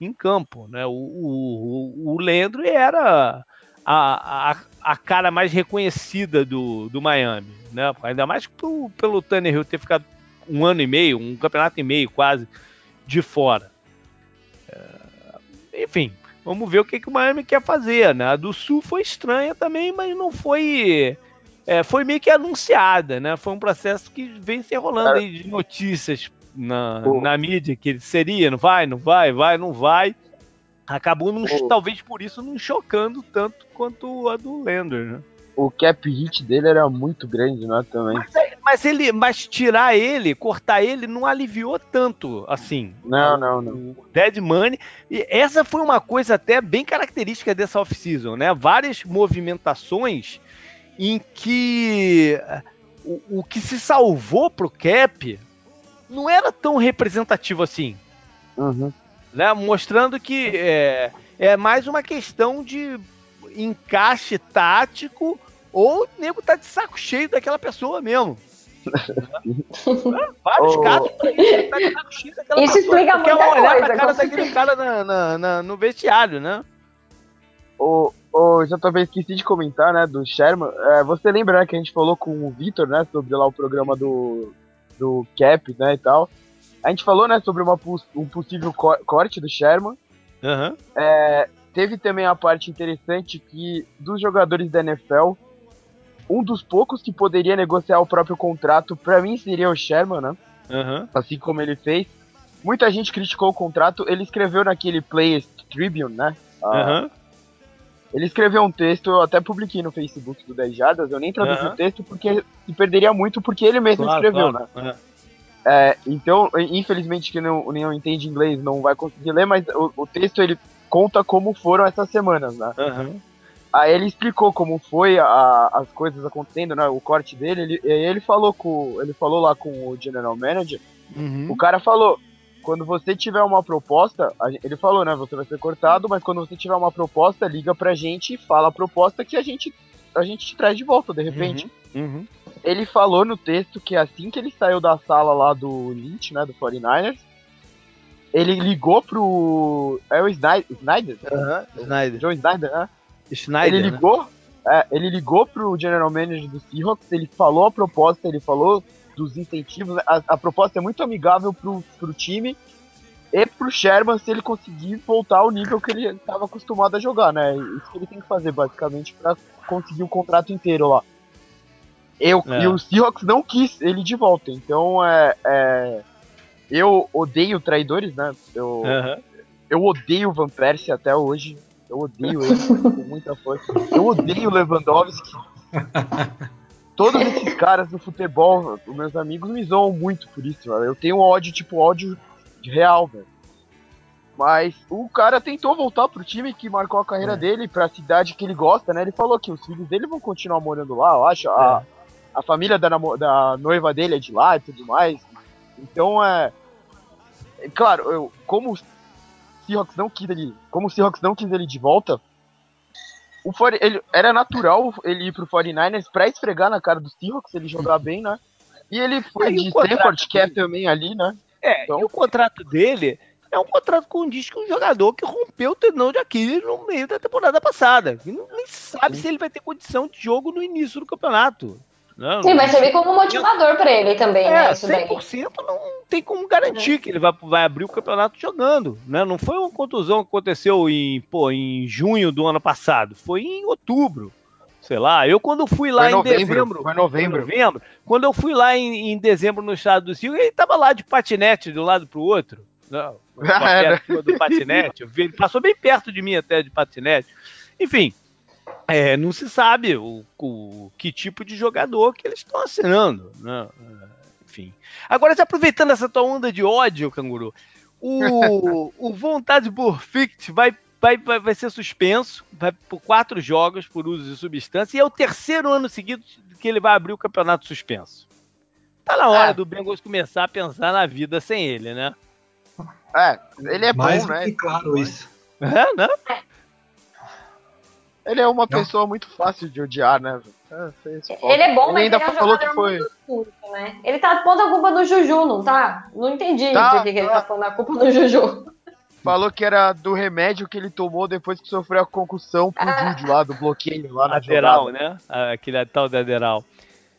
em campo. Né? O, o, o Landry era a, a, a cara mais reconhecida do, do Miami. Né? Ainda mais pro, pelo Tannehill ter ficado um ano e meio, um campeonato e meio quase de fora. É, enfim, vamos ver o que, que o Miami quer fazer. Né? A do Sul foi estranha também, mas não foi. é, foi meio que anunciada, né? Foi um processo que vem se enrolando aí de notícias na, na mídia que seria, não vai, não vai, vai, não vai. Acabou, não, talvez por isso, não chocando tanto quanto a do Lander, né? O cap hit dele era muito grande, né, também. Mas ele, mas tirar ele, cortar ele, não aliviou tanto, assim. Não, não, não. Dead Money. E essa foi uma coisa até bem característica dessa off-season, né? Várias movimentações em que o, o que se salvou pro Cap não era tão representativo assim. Uhum. Né? Mostrando que é, é mais uma questão de encaixe tático ou o nego tá de saco cheio daquela pessoa mesmo. Vários Oh. casos pra isso, explica muita olhar coisa, pra cara daquele cara na, na- na- no vestiário, né? Ô, ô, já também esqueci de comentar, né, do Sherman. É, você lembra, né, que a gente falou com o Vitor, né, sobre lá o programa do, do Cap, né, e tal. A gente falou, né, sobre uma, um possível co- corte do Sherman. Aham. É, teve também a parte interessante que dos jogadores da NFL, um dos poucos que poderia negociar o próprio contrato, pra mim seria o Sherman, né? Aham. Assim como ele fez. Muita gente criticou o contrato. Ele escreveu naquele Players Tribune, né? Ah, Aham. Ele escreveu um texto, eu até publiquei no Facebook do 10 Jadas, eu nem traduzi Aham. o texto porque se perderia muito porque ele mesmo Claro, escreveu, claro. né? É. Então, infelizmente, quem não, não entende inglês não vai conseguir ler, mas o, o texto ele conta como foram essas semanas, né? Aham. Aí ele explicou como foi a- as coisas acontecendo, né? O corte dele, ele, e aí ele falou com. Ele falou lá com o General Manager, Uhum. o cara falou, quando você tiver uma proposta, ele falou, né? Você vai ser cortado, mas quando você tiver uma proposta, liga pra gente e fala a proposta que a gente, a gente te traz de volta, de repente. Uhum. Ele falou no texto que assim que ele saiu da sala lá do Lynch, né, do 49ers, ele ligou pro. É o Snyder? Snyder? Aham. Snyder. Joe Snyder, né? Schneider. ele né? ligou. é, ele ligou pro General Manager do Seahawks, ele falou a proposta, ele falou dos incentivos. A, a proposta é muito amigável pro, pro time e pro Sherman se ele conseguir voltar ao nível que ele estava acostumado a jogar, né? Isso que ele tem que fazer, basicamente, pra conseguir o contrato inteiro lá. Eu, É. E o Seahawks não quis ele de volta, então é. é, eu odeio traidores, né? Eu, Aham. eu odeio o Van Persie até hoje. Eu odeio ele com muita força. Eu odeio Lewandowski. Todos esses caras do futebol, os meus amigos, me zoam muito por isso, velho. Eu tenho ódio, tipo, ódio real, velho. Mas o cara tentou voltar pro time que marcou a carreira É. dele, pra cidade que ele gosta, né? Ele falou que os filhos dele vão continuar morando lá, eu acho. A, a família da, da noiva dele é de lá e tudo mais. Então é. é claro, eu, como Seahawks não quis ele. Como o Seahawks não quis ele de volta, o 40 ele, era natural ele ir pro 49ers pra esfregar na cara do Seahawks, ele jogar bem, né? E ele foi Aí o de Stanford, que é também ali, né? É, Então- e o contrato dele é um contrato com diz que um jogador que rompeu o tendão de Aquiles no meio da temporada passada. E não, nem sabe Sim. se ele vai ter condição de jogo no início do campeonato. Não, Sim, vai não- servir como motivador pra ele também, né? É, Isso daí. 100% não tem como garantir que ele vai, vai abrir o campeonato jogando. Né? Não foi uma contusão que aconteceu em, pô, em junho do ano passado, foi em outubro. Sei lá, eu quando fui lá Foi em novembro, dezembro. foi novembro. novembro. Quando eu fui lá em, em dezembro no estado do Rio, ele tava lá de patinete de um lado pro outro. Não, Ah, do patinete. Eu vi, ele passou bem perto de mim até de patinete. Enfim, é, não se sabe o, o- que tipo de jogador que eles estão assinando. Né? É, Enfim. Agora, já aproveitando essa tua onda de ódio, canguru, o, o Vontade Burfict vai, vai, vai, vai ser suspenso vai por quatro jogos por uso de substância e é o terceiro ano seguido que ele vai abrir o campeonato suspenso. Tá na hora É. do Bengals começar a pensar na vida sem ele, né? É, ele é Mais bom, do né? que claro isso. É, né? Ele é uma Não. pessoa muito fácil de odiar, né? falta. Ele é bom, mas ainda ele é um falou que foi. muito sujo, né? Ele tá pondo a culpa no Juju, não tá? Não entendi Tá, por que, que ele tá. tá pondo a culpa no Juju. Falou que era do remédio que ele tomou depois que sofreu a concussão pro Ah. Jude lá, do bloqueio lá na Aderal, né? Ah, Aquele tal de Aderal.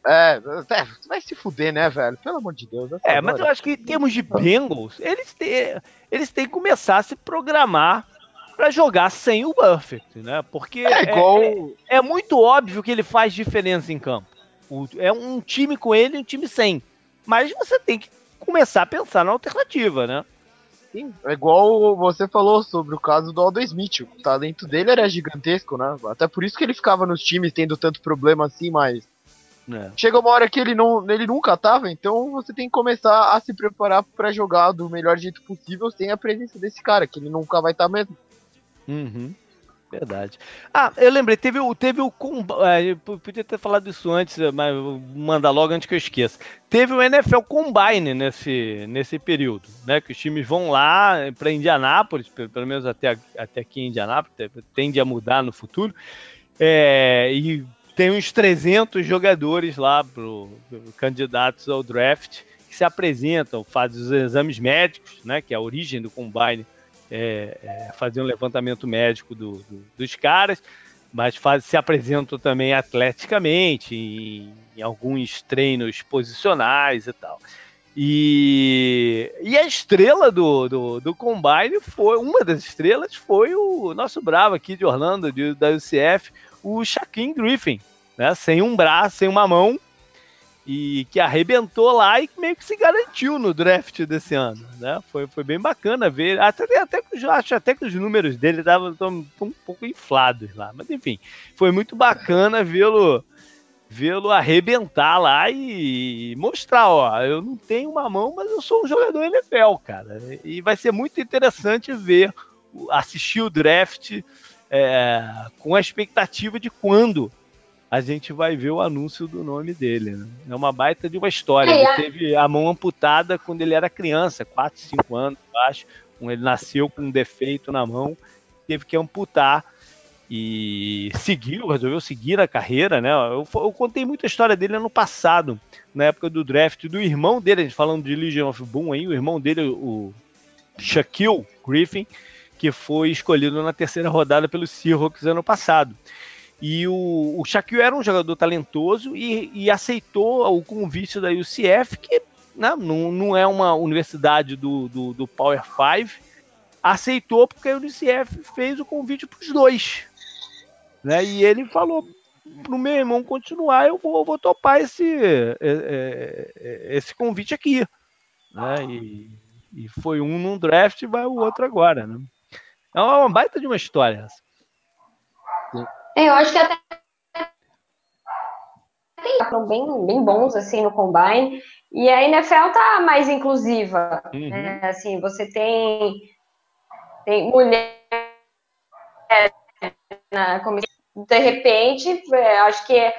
É, é, vai se fuder, né, velho? Pelo amor de Deus. É, mas eu acho que em termos de Bengals, eles têm, eles têm que começar a se programar pra jogar sem o Buffett, né? Porque É igual. é, é muito óbvio que ele faz diferença em campo. O- é um time com ele e um time sem. Mas você tem que começar a pensar na alternativa, né? Sim, é igual você falou sobre o caso do Aldo Smith. O talento dele era gigantesco, né? Até por isso que ele ficava nos times tendo tanto problema assim, mas É. chega uma hora que ele, não, ele nunca tava, então você tem que começar a se preparar pra jogar do melhor jeito possível sem a presença desse cara, que ele nunca vai estar mesmo. Uhum. Verdade. Ah, eu lembrei, teve o. Teve o é, podia ter falado isso antes, mas vou mandar logo antes que eu esqueça. Teve o NFL Combine nesse, nesse período, né? Que os times vão lá para Indianápolis, pelo menos até, até aqui em Indianápolis, tende a mudar no futuro. É, e tem uns 300 jogadores lá, pro, candidatos ao draft, que se apresentam, fazem os exames médicos, né? Que é a origem do Combine é, é, fazer um levantamento médico do, do, dos caras, mas faz, se apresentam também atleticamente, em, em, alguns treinos posicionais e tal. E, e a estrela do, do, do, Combine foi, uma das estrelas foi o nosso bravo aqui de Orlando, de, da UCF, o Shaquem Griffin, né? sem um braço, sem uma mão, e que arrebentou lá e meio que se garantiu no draft desse ano, né? Foi, foi bem bacana ver, até, até acho até que os números dele estavam um pouco inflados lá, mas enfim, foi muito bacana vê-lo vê-lo arrebentar lá e mostrar, ó, eu não tenho uma mão, mas eu sou um jogador NFL, cara, e vai ser muito interessante ver, assistir o draft é, com a expectativa de quando a gente vai ver o anúncio do nome dele. Né? É uma baita de uma história. É, ele teve a mão amputada quando ele era criança, 4, 5 anos, eu acho. Ele nasceu com um defeito na mão, teve que amputar e seguiu, resolveu seguir a carreira, né? Eu, eu, contei muita história dele ano passado, na época do draft, do irmão dele, a gente falando de Legion of Boom aí, o irmão dele, o Shaquille Griffin, que foi escolhido na terceira rodada pelo Seahawks ano passado. E o, o Shaquille era um jogador talentoso e, e aceitou o convite da UCF, que né, não, não é uma universidade do, do, do Power 5, aceitou porque a UCF fez o convite para os dois. Né? E ele falou pro meu irmão continuar, eu vou, vou topar esse, é, é, é, esse convite aqui. Né? E, e foi um num draft e vai o outro agora. Né? É uma baita de uma história essa. É, eu acho que até tem bem, bem bons assim no combine e a NFL tá mais inclusiva, uhum. né? Assim, você tem tem mulher na comissão, de repente, é, acho que é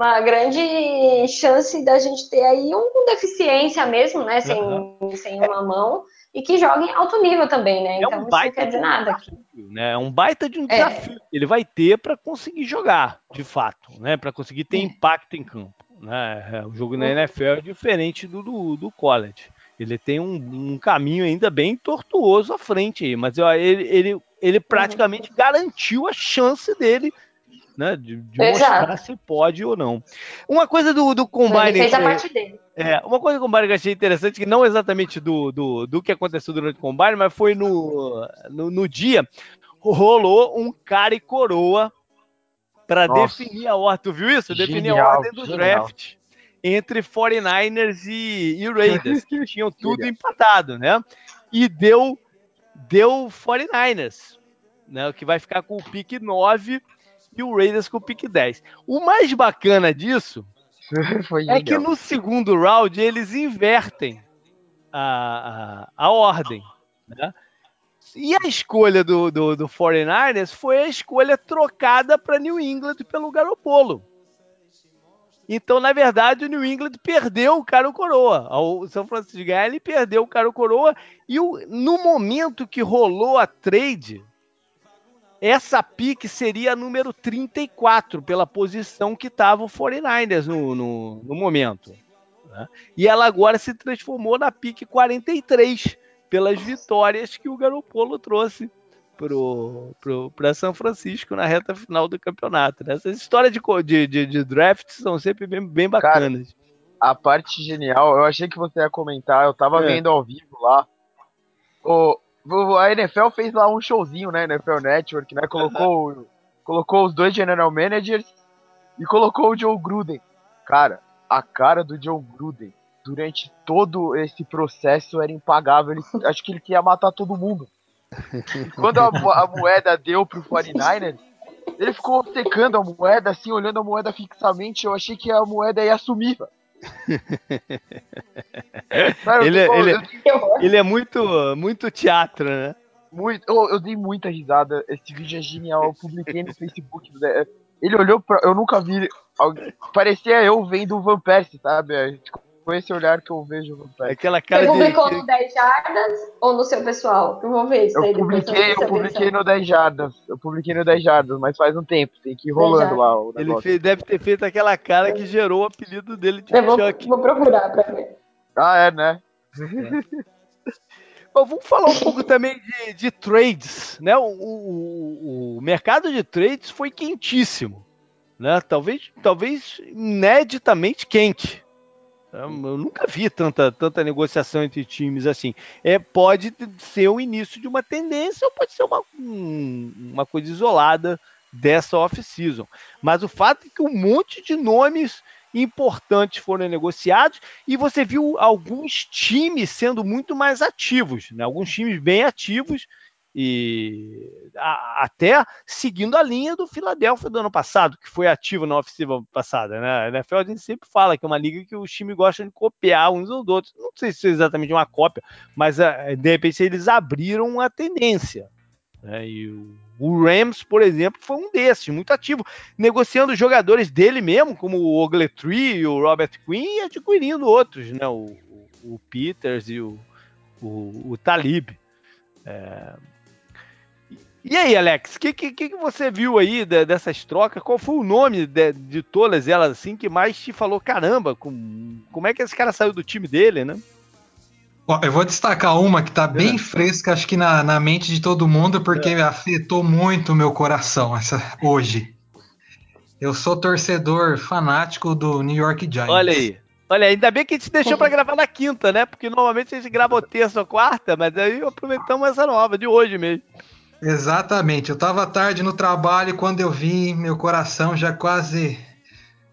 uma grande chance da gente ter aí um com deficiência mesmo, né? Sem, uhum. sem uma mão e que joga em alto nível também, né? É então um isso não quer dizer nada aqui. Né? É um baita de um é. desafio. É. Ele vai ter para conseguir jogar, de fato, né? Para conseguir ter é. impacto em campo. Né? É, o jogo na. NFL é diferente do, do, do college. Ele tem um, um, caminho ainda bem tortuoso à frente aí, mas ó, ele, ele, ele uhum. praticamente uhum. garantiu a chance dele né, de, de mostrar se pode ou não. Uma coisa do, do Combine. Ele fez a parte dele. É, uma coisa do Combine que eu achei interessante, que não exatamente do, do, do que aconteceu durante o Combine, mas foi no, no, no dia, rolou um cara e coroa para definir a ordem. Tu viu isso? Genial, definir a ordem do genial. draft entre 49ers e, e Raiders, que tinham tudo empatado, né? E deu, deu 49ers, né? Que vai ficar com o pique 9 e o Raiders com o pique 10. O mais bacana disso é que no segundo round eles invertem a, a, a ordem. Né? E a escolha do, do, do 49ers foi a escolha trocada para New England pelo Garopolo. Então, na verdade, o New England perdeu o cara coroa. O São Francisco de ganhar, ele perdeu o cara coroa. E o, no momento que rolou a trade, essa pique seria a número 34, pela posição que estava o 49ers no, no, no momento. Né? E ela agora se transformou na pique 43, pelas vitórias que o Garopolo trouxe para São Francisco na reta final do campeonato. Né? Essas histórias de, de, de, de draft são sempre bem, bem bacanas. Cara, a parte genial, eu achei que você ia comentar, eu tava é. vendo ao vivo lá. O, a NFL fez lá um showzinho, né? NFL Network, né? Colocou, colocou os dois general managers e colocou o Joe Gruden. Cara, a cara do Joe Gruden durante todo esse processo era impagável. Ele, acho que ele queria matar todo mundo. E quando a, a moeda deu pro 49ers, ele ficou secando a moeda, assim, olhando a moeda fixamente. Eu achei que a moeda ia sumir. Ele, é, ele, ele é muito, muito teatro, né? Muito, eu, eu, dei muita risada. Esse vídeo é genial. Eu publiquei no Facebook. Ele olhou pra. Eu nunca vi. Parecia eu vendo o Van Persie, sabe? É, tipo, com esse olhar que eu vejo o Van Persie. Aquela cara Você publicou de... no 10 Jardas ou no seu pessoal? Eu vou ver isso eu Publiquei, eu publiquei no 10 Jardas. Eu publiquei no 10 Jardas, mas faz um tempo. Tem que ir rolando lá o negócio. Ele fez, deve ter feito aquela cara que gerou o apelido dele de eu vou, Chuck. Vou procurar pra ver. Ah, é, né? É. Bom, vamos falar um pouco também de, de trades, né? O, o, o, mercado de trades foi quentíssimo, né? Talvez, talvez ineditamente quente. Eu nunca vi tanta, tanta negociação entre times assim. É, pode ser o início de uma tendência ou pode ser uma, uma coisa isolada dessa off-season. Mas o fato é que um monte de nomes importantes foram negociados e você viu alguns times sendo muito mais ativos, né? alguns times bem ativos e a, até seguindo a linha do Philadelphia do ano passado, que foi ativo na oficina passada. Né? A NFL a gente sempre fala que é uma liga que os times gostam de copiar uns ou outros. Não sei se é exatamente uma cópia, mas eh, de repente eles abriram a tendência. Né? E o o Rams, por exemplo, foi um desses, muito ativo, negociando jogadores dele mesmo, como o Ogletree, o Robert Quinn, e adquirindo outros, né? O, o, o Peters e o, o, o Talib. É... E aí, Alex, o que, que, que, você viu aí de, dessas trocas? Qual foi o nome de, de, todas elas assim que mais te falou, caramba, com, como é que esse cara saiu do time dele, né? Eu vou destacar uma que está bem fresca, acho que na, na mente de todo mundo, porque é. afetou muito o meu coração essa, hoje. Eu sou torcedor fanático do New York Giants. Olha aí. Olha, ainda bem que a gente deixou para gravar na quinta, né? Porque normalmente a gente grava terça ou quarta, mas aí aproveitamos essa nova, de hoje mesmo. Exatamente. Eu estava tarde no trabalho e quando eu vi, meu coração já quase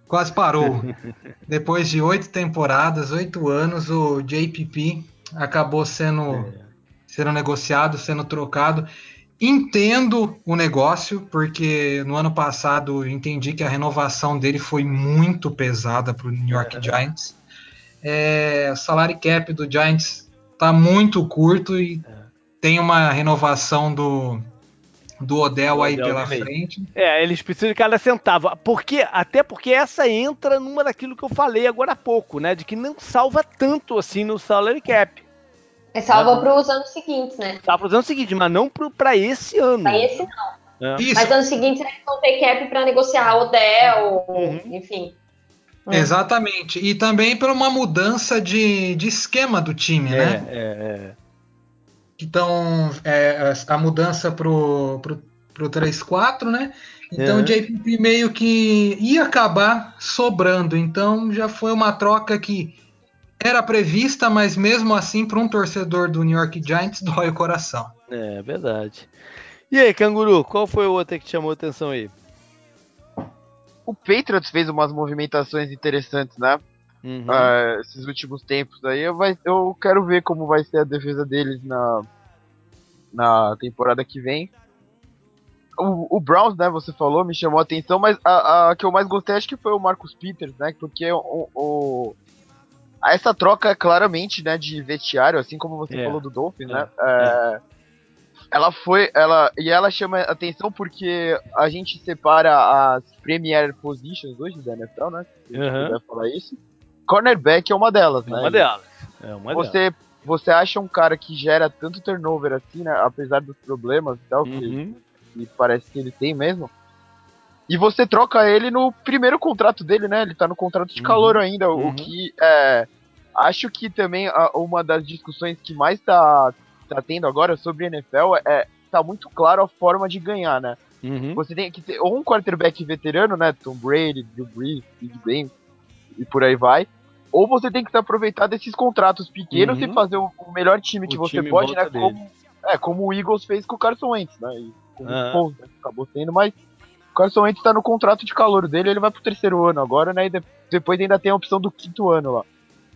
quase parou. Depois de oito temporadas, oito anos, o JPP acabou sendo, é. sendo negociado, sendo trocado. Entendo o negócio, porque no ano passado eu entendi que a renovação dele foi muito pesada para o New York é. Giants. É, o salário cap do Giants está muito curto e é. Tem uma renovação do, do Odell, aí pela frente. É, eles precisam de cada centavo. Porque, até porque essa entra numa daquilo que eu falei agora há pouco, né? De que não salva tanto assim no salary cap. É salva para os anos seguintes, né? Salva para os anos seguintes, mas não para esse ano. Para esse não. É. Mas anos seguintes eles vão ter cap para negociar Odell, uhum. enfim. Hum. Exatamente. E também por uma mudança de, de esquema do time, é, né? É, é. Então, é, a mudança pro, pro, pro 3-4, né? Então, é. o JPP meio que ia acabar sobrando. Então, já foi uma troca que era prevista, mas mesmo assim, para um torcedor do New York Giants, dói o coração. É, verdade. E aí, Canguru, qual foi o outro que te chamou a atenção aí? O Patriots fez umas movimentações interessantes, né? Uhum. Uh, esses últimos tempos aí. Eu, vai, eu quero ver como vai ser a defesa deles na, na temporada que vem. O, o Browns, né, você falou, me chamou a atenção, mas a, a, que eu mais gostei acho que foi o Marcus Peters, né? Porque o, o essa troca claramente, né, de vestiário, assim como você é. falou do Dolphin, né? É. é. Ela foi, ela e ela chama atenção porque a gente separa as Premier Positions hoje da NFL, né? Se falar isso. Cornerback é uma delas, é né? Uma delas. É uma você, delas. Você acha um cara que gera tanto turnover assim, né? Apesar dos problemas e tal, uhum. que, que parece que ele tem mesmo. E você troca ele no primeiro contrato dele, né? Ele tá no contrato de calor uhum. ainda, uhum. o que é. Acho que também uma das discussões que mais tá, tá tendo agora sobre NFL é. Tá muito claro a forma de ganhar, né? Uhum. Você tem que ter ou um quarterback veterano, né? Tom Brady, Drew Brees, Big Ben e por aí vai. Ou você tem que se aproveitar desses contratos pequenos uhum. e fazer o, o melhor time o que você time pode, né? Como, é, como o Eagles fez com o Carson Wentz, né? E o né, acabou sendo, mas Carson Wentz tá no contrato de calor dele, ele vai pro terceiro ano agora, né? E de, depois ainda tem a opção do quinto ano lá.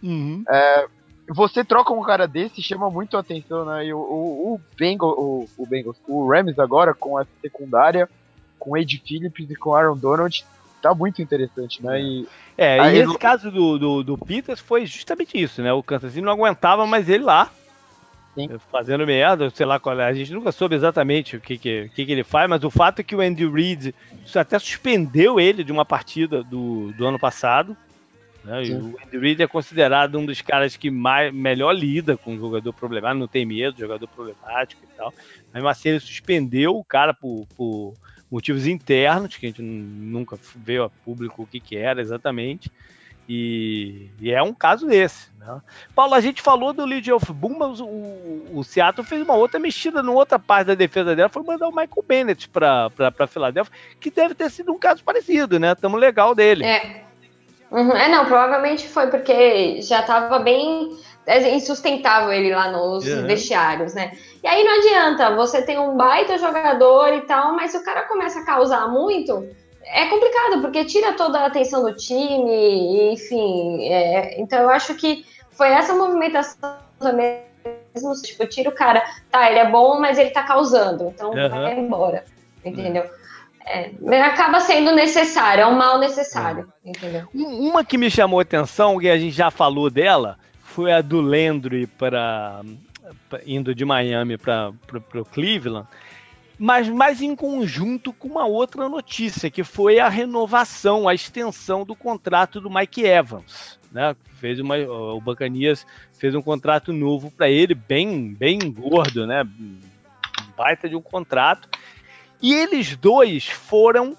Uhum. É, você troca um cara desse, chama muito a atenção, né? E o, o, o Bengals, o, o Bengals, o Rams agora com essa secundária, com Ed Phillips e com Aaron Donald, tá muito interessante, né? E, é, e esse caso do, do, do, Peters foi justamente isso, né? O Kansas City não aguentava mais ele lá. Sim. fazendo merda, sei lá qual é. A gente nunca soube exatamente o que, que, que, que ele faz, mas o fato é que o Andy Reid até suspendeu ele de uma partida do, do ano passado. Né? o Andy Reid é considerado um dos caras que mais, melhor lida com o jogador problemático, não tem medo do jogador problemático e tal. Mas assim ele suspendeu o cara por, por motivos internos, que a gente nunca veio a público o que, que era exatamente. E, e, é um caso desse. Né? Paulo, a gente falou do Legion of Boom, mas o, o Seattle fez uma outra mexida numa outra parte da defesa dela, foi mandar o Michael Bennett para Filadélfia, que deve ter sido um caso parecido, né? Tamo legal dele. É. Uhum. É, não, provavelmente foi porque já estava bem é, insustentável ele lá nos uhum. vestiários, né? E aí não adianta, você tem um baita jogador e tal, mas se o cara começa a causar muito, é complicado, porque tira toda a atenção do time, enfim. É, então eu acho que foi essa movimentação mesmo, tipo, tira o cara, tá, ele é bom, mas ele tá causando, então uhum. vai embora, entendeu? É, acaba sendo necessário, é um mal necessário, é. entendeu? Uma que me chamou a atenção, que a gente já falou dela, foi a do Landry para indo de Miami para o Cleveland mas mais em conjunto com uma outra notícia, que foi a renovação, a extensão do contrato do Mike Evans. Né? Fez uma, o Bacanias fez um contrato novo para ele, bem, bem gordo, né? baita de um contrato. E eles dois foram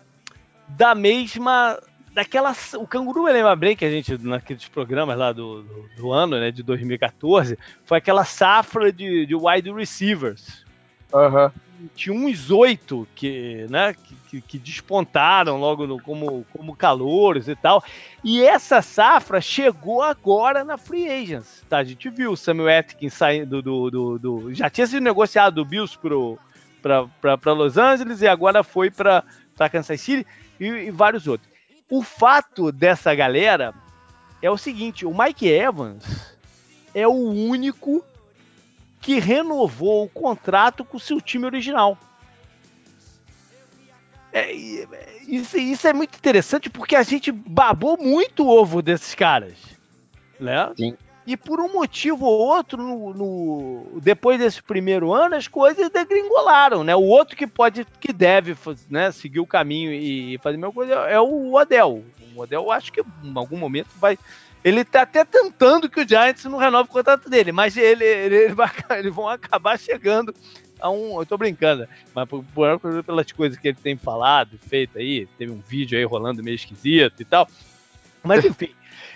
da mesma. Daquela. O Canguru lembra bem que a gente, naqueles programas lá do, do, do ano, né, de 2014, foi aquela safra de, de wide receivers. Uhum tinha uns oito que, né, que, que, despontaram logo no, como, como calouros e tal. E essa safra chegou agora na Free Agents. Tá? A gente viu o Samuel Atkins saindo do, do, do, Já tinha sido negociado do Bills para Los Angeles e agora foi para Kansas City e, e vários outros. O fato dessa galera é o seguinte: o Mike Evans é o único que renovou o contrato com o seu time original. É, isso, isso, é muito interessante porque a gente babou muito o ovo desses caras. Né? Sim. E por um motivo ou outro, no, no, depois desse primeiro ano, as coisas degringolaram, né? O outro que pode, que deve né, seguir o caminho e fazer a mesma coisa é o Odell. O Odell, acho que em algum momento vai, ele tá até tentando que o Giants não renove o contrato dele, mas ele, ele, ele vai, eles vão acabar chegando a um. Eu tô brincando, mas por, por, pelas coisas que ele tem falado, feito aí, teve um vídeo aí rolando meio esquisito e tal. Mas enfim,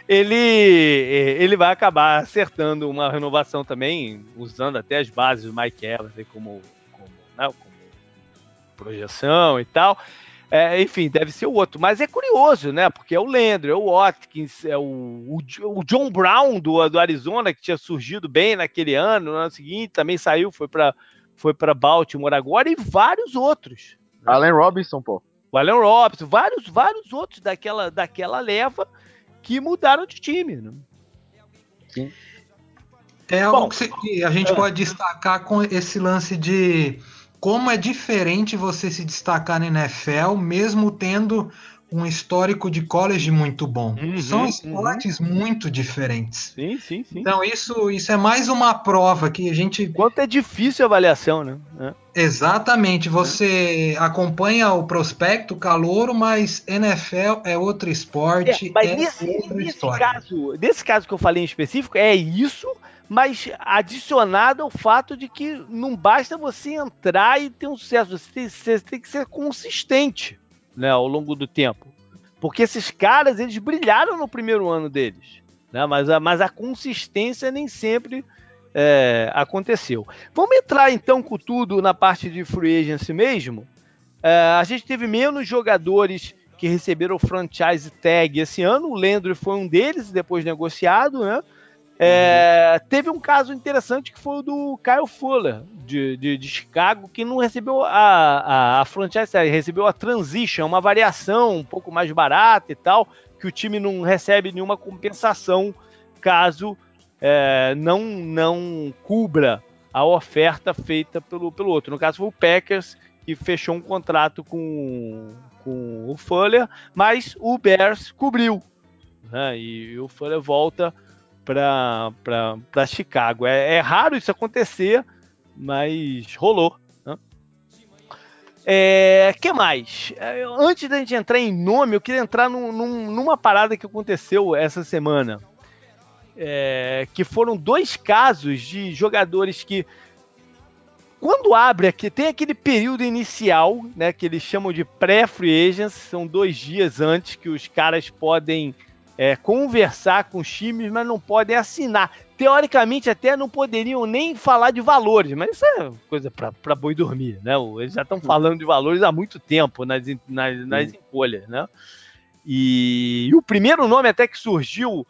ele, ele vai acabar acertando uma renovação também, usando até as bases do Mike Evans como, como, né, como projeção e tal. É, enfim, deve ser o outro. Mas é curioso, né? Porque é o Landry, é o Watkins, é o, o, o, John Brown do, do Arizona, que tinha surgido bem naquele ano, no ano seguinte, também saiu, foi para foi Baltimore agora, e vários outros. Allen Robinson, pô. O Allen Robinson, vários, vários outros daquela, daquela leva que mudaram de time. Né? Sim. É algo Bom, que a gente é. pode destacar com esse lance de como é diferente você se destacar na NFL, mesmo tendo um histórico de college muito bom. Uhum, São uhum. esportes uhum. muito diferentes. Sim, sim, sim. Então isso, isso é mais uma prova que a gente. Quanto é difícil a avaliação, né? É. Exatamente. Você é. acompanha o prospecto, calouro, mas NFL é outro esporte. É, mas é nesse, nesse caso, nesse caso que eu falei em específico, é isso mas adicionado ao fato de que não basta você entrar e ter um sucesso, você tem, você tem que ser consistente né, ao longo do tempo. Porque esses caras, eles brilharam no primeiro ano deles, né, mas, a, mas a consistência nem sempre é, aconteceu. Vamos entrar então com tudo na parte de free agency mesmo. É, a gente teve menos jogadores que receberam franchise tag esse ano. O Landry foi um deles, depois negociado, né? É, teve um caso interessante que foi o do Kyle Fuller, de, de, de Chicago, que não recebeu a, a, a franchise, recebeu a Transition, uma variação um pouco mais barata e tal, que o time não recebe nenhuma compensação caso é, não, não cubra a oferta feita pelo, pelo outro. No caso foi o Packers, que fechou um contrato com, com o Fuller, mas o Bears cobriu. Né, e o Fuller volta para Chicago. É, é, raro isso acontecer, mas rolou. Né? É, que mais? É, antes da gente entrar em nome, eu queria entrar num, num, numa parada que aconteceu essa semana. É, que foram dois casos de jogadores que quando abre aqui, tem aquele período inicial, né, que eles chamam de pré-free agents, são dois dias antes que os caras podem é, conversar com os times, mas não podem assinar. Teoricamente, até não poderiam nem falar de valores, mas isso é coisa para boi dormir, né? Eles já estão falando de valores há muito tempo nas, nas, nas escolhas, né? E, e, o primeiro nome até que surgiu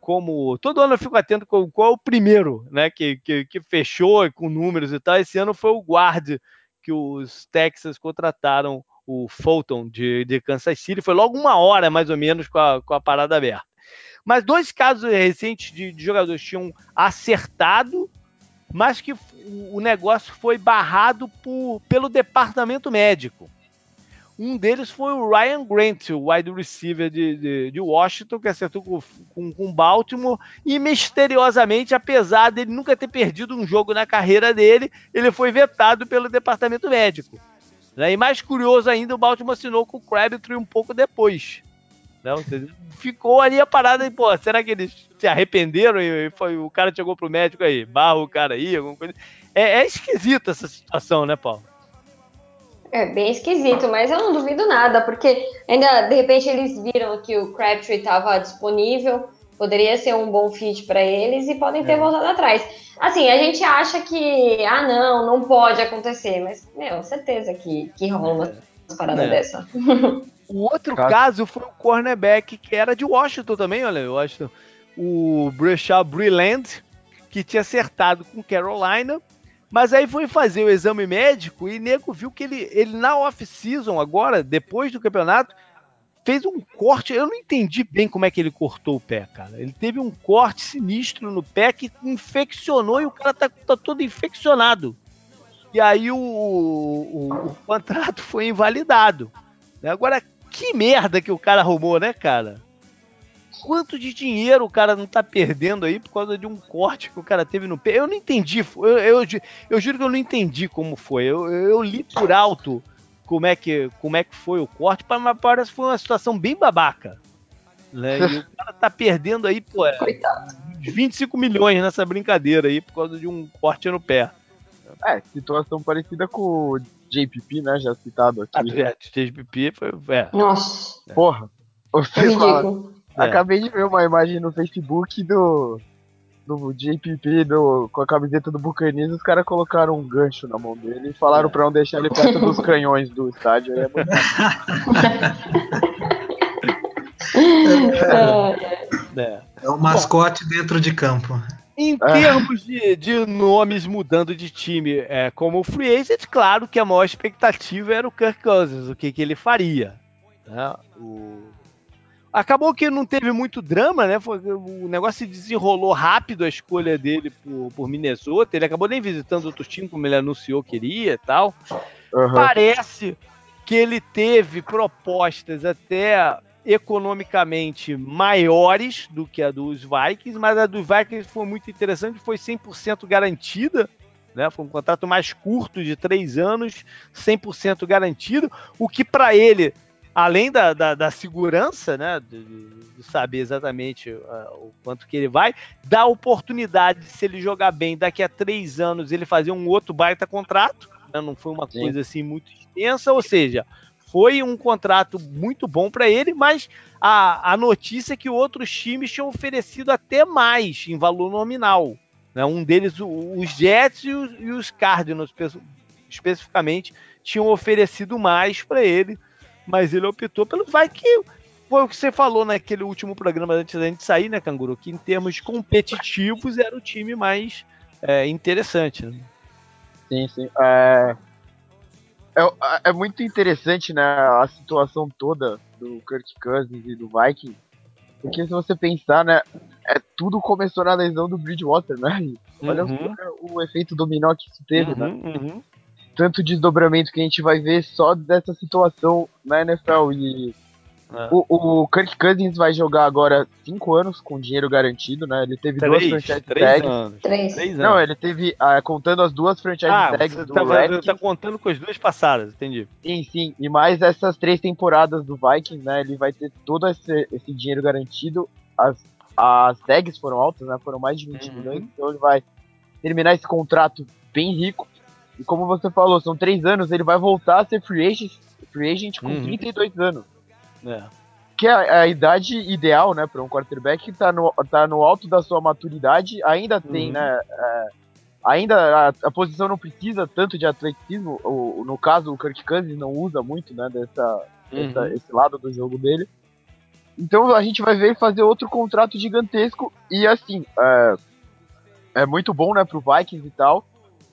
como. Todo ano eu fico atento com qual é o primeiro, né? Que, que, que fechou com números e tal. Esse ano foi o guard que os Texas contrataram o Fulton de, de Kansas City. Foi logo uma hora, mais ou menos, com a, com a parada aberta. Mas dois casos recentes de, de jogadores tinham acertado, mas que o negócio foi barrado por, pelo departamento médico. Um deles foi o Ryan Grant, o wide receiver de, de, de Washington, que acertou com, com, com Baltimore, e misteriosamente, apesar dele nunca ter perdido um jogo na carreira dele, ele foi vetado pelo departamento médico. Né? E mais curioso ainda, o Baltimore assinou com o Crabtree um pouco depois. Né? Ficou ali a parada e, pô, será que eles se arrependeram e foi, o cara chegou pro médico aí, barra o cara aí, alguma coisa. É, é esquisita essa situação, né, Paulo? É bem esquisito, mas eu não duvido nada, porque ainda de repente eles viram que o Crabtree estava disponível, poderia ser um bom fit para eles e podem ter é. voltado atrás. Assim, a gente acha que, ah, não, não pode acontecer, mas, meu, certeza que, que rola uma é. parada é. dessa. O outro caso. caso foi o cornerback que era de Washington também, olha, Washington. O Breshad Breland, que tinha acertado com Carolina, mas aí foi fazer o exame médico e nego viu que ele, ele na off-season, agora, depois do campeonato, fez um corte. Eu não entendi bem como é que ele cortou o pé, cara. Ele teve um corte sinistro no pé que infeccionou e o cara tá, tá todo infeccionado. E aí o, o, o contrato foi invalidado. Agora, que merda que o cara arrumou, né, cara? quanto de dinheiro o cara não tá perdendo aí por causa de um corte que o cara teve no pé. Eu não entendi. Eu, eu, eu juro que eu não entendi como foi. Eu, eu, li por alto como é que, como é que foi o corte, mas parece que foi uma situação bem babaca. Né? E o cara tá perdendo aí, pô, é, 25 milhões nessa brincadeira aí por causa de um corte no pé. É, situação parecida com o JPP, né? Já citado aqui. Ah, é, JPP foi. É. Nossa. Porra. Você fala, é. Acabei de ver uma imagem no Facebook do. Do JPP do, com a camiseta do Buccaneers, os caras colocaram um gancho na mão dele e falaram é. pra não deixar ele perto dos canhões do estádio. É, muito... é. é o mascote Bom, dentro de campo. Em termos de, de, nomes mudando de time é, como o Free Agent, claro que a maior expectativa era o Kirk Cousins, o que, que ele faria. Né? O, Acabou que não teve muito drama, né? Foi, o negócio se desenrolou rápido a escolha dele por, por Minnesota. Ele acabou nem visitando outro time, como ele anunciou que iria e tal. Uhum. Parece que ele teve propostas até economicamente maiores do que a dos Vikings, mas a dos Vikings foi muito interessante, foi 100% garantida, né? Foi um contrato mais curto de três anos, 100% garantido, o que para ele além da, da, da, segurança, né, de, de saber exatamente uh, o quanto que ele vai, dá oportunidade, se ele jogar bem, daqui a três anos ele fazer um outro baita contrato, né, não foi uma Sim. coisa assim muito extensa, ou seja, foi um contrato muito bom para ele, mas a, a notícia é que outros times tinham oferecido até mais em valor nominal. Né, um deles, os Jets e os, e os Cardinals, especificamente, tinham oferecido mais para ele mas ele optou pelo vai que foi o que você falou naquele último programa antes da gente sair, né, Canguru? Que em termos competitivos era o time mais é, interessante. Né? Sim, sim. É... é... É, muito interessante, né, a situação toda do Kirk Cousins e do Viking. Porque se você pensar, né, é, tudo começou na lesão do Bridgewater, né? Olha uhum. o, o, efeito dominó que isso teve, né? uhum, né? Uhum tanto desdobramento que a gente vai ver só dessa situação na NFL. E É. O, o Kirk Cousins vai jogar agora 5 anos com dinheiro garantido, né? Ele teve três, duas franchise três tags. Anos. Três. três anos. Não, ele teve, ah, contando as duas franchise ah, tags você do tá, Redskins. tá contando com as duas passadas, entendi. Sim, sim. E mais essas três temporadas do Vikings, né? Ele vai ter todo esse, esse dinheiro garantido. As, as tags foram altas, né? Foram mais de 20 Uhum. milhões. Então ele vai terminar esse contrato bem rico. E como você falou, são três anos, ele vai voltar a ser free agent, free agent com Uhum. 32 anos. É. Que é a, a idade ideal, né, para um quarterback que tá no, tá no alto da sua maturidade, ainda tem, Uhum. né, é, ainda a, a posição não precisa tanto de atleticismo, o, no caso o Kirk Cousins não usa muito, né, dessa, essa- Uhum. esse lado do jogo dele. Então a gente vai ver ele fazer outro contrato gigantesco e assim, é, é muito bom, né, pro Vikings e tal,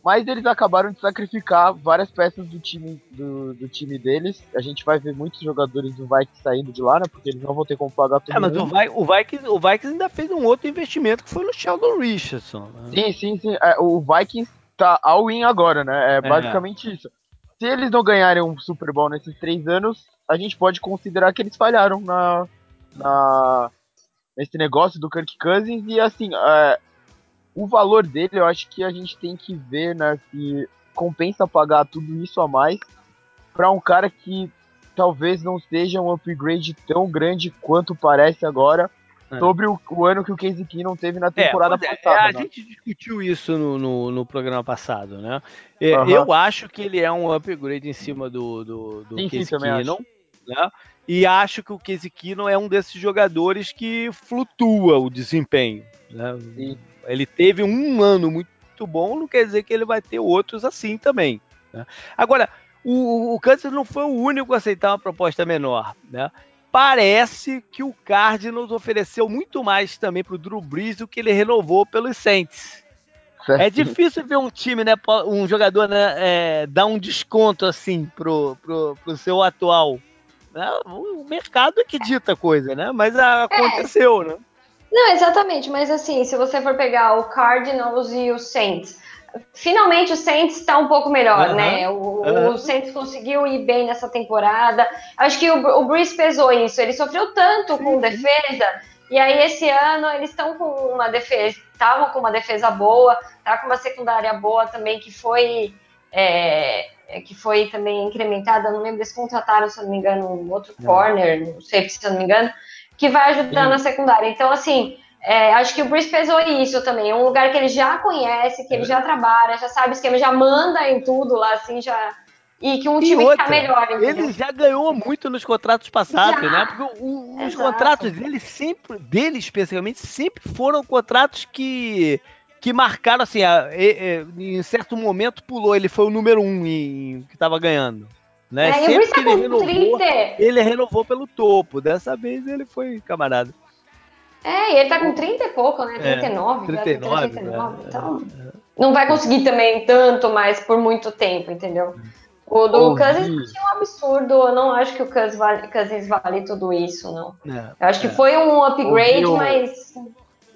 mas eles acabaram de sacrificar várias peças do time do, do time deles. A gente vai ver muitos jogadores do Vikings saindo de lá, né, porque eles não vão ter como pagar todo É, mas o, Vi- o, Vikings, o Vikings ainda fez um outro investimento que foi no Sheldon Richardson. né? Sim, sim, sim. É, o Vikings tá all-in agora, né? É basicamente isso. Se eles não ganharem um Super Bowl nesses três anos, a gente pode considerar que eles falharam na, na nesse negócio do Kirk Cousins e assim, é, o valor dele eu acho que a gente tem que ver, né, se compensa pagar tudo isso a mais para um cara que talvez não seja um upgrade tão grande quanto parece agora É. sobre o, o ano que o Casey Keenum teve na temporada pois é, passada. a né? gente discutiu isso no, no, no programa passado, né? É, Aham. Eu acho que ele é um upgrade em cima do, do, do Sim, sim, Case também Keenum, né? E acho que o Case Keenum é um desses jogadores que flutua o desempenho, né? Sim. Ele teve um ano muito bom, não quer dizer que ele vai ter outros assim também. né? Agora, o, o Kansas não foi o único a aceitar uma proposta menor, né? Parece que o Cardinals ofereceu muito mais também para o Drew Brees do que ele renovou pelos Saints. É difícil ver um time, né, po- um jogador, né, é, dar um desconto assim pro, pro, pro seu atual. né? O mercado é que dita a coisa, né? Mas ah, aconteceu, né? Não, exatamente, mas assim, se você for pegar o Cardinals e o Saints, finalmente o Saints está um pouco melhor, Aham, né? O, aham. o Saints conseguiu ir bem nessa temporada. Acho que o, o Breeze pesou isso. Ele sofreu tanto com defesa, e aí esse ano eles estão com uma defesa, estavam com uma defesa boa, tá com uma secundária boa também que foi. é, é, que foi também incrementada, não lembro, eles contrataram, se eu não me engano, um outro corner, não sei se eu não me engano, que vai ajudar Sim. na secundária. Então, assim, é, acho que o Bruce pesou isso também. É um lugar que ele já conhece, que ele já trabalha, já sabe o esquema, já manda em tudo lá, assim, já. E que um E time outra, fica melhor, entendeu? ele já ganhou muito nos contratos passados, Já. né? Porque o- os contratos dele sempre, dele especialmente, sempre foram contratos que que marcaram assim, a- e- e- em certo momento pulou, ele foi o número um em, que estava ganhando. Né? É, sempre que ele renovou, 30. ele renovou pelo topo. Dessa vez ele foi camarada. É, e ele tá com 30 e pouco, né? É, 39, 39, 39, é, então. Não vai conseguir também tanto mais por muito tempo, entendeu? O do Ouvi. Cousins é um absurdo. Eu não acho que o Cousins vale, Cousins vale tudo isso, não. É, Eu acho que é. foi um upgrade, mas.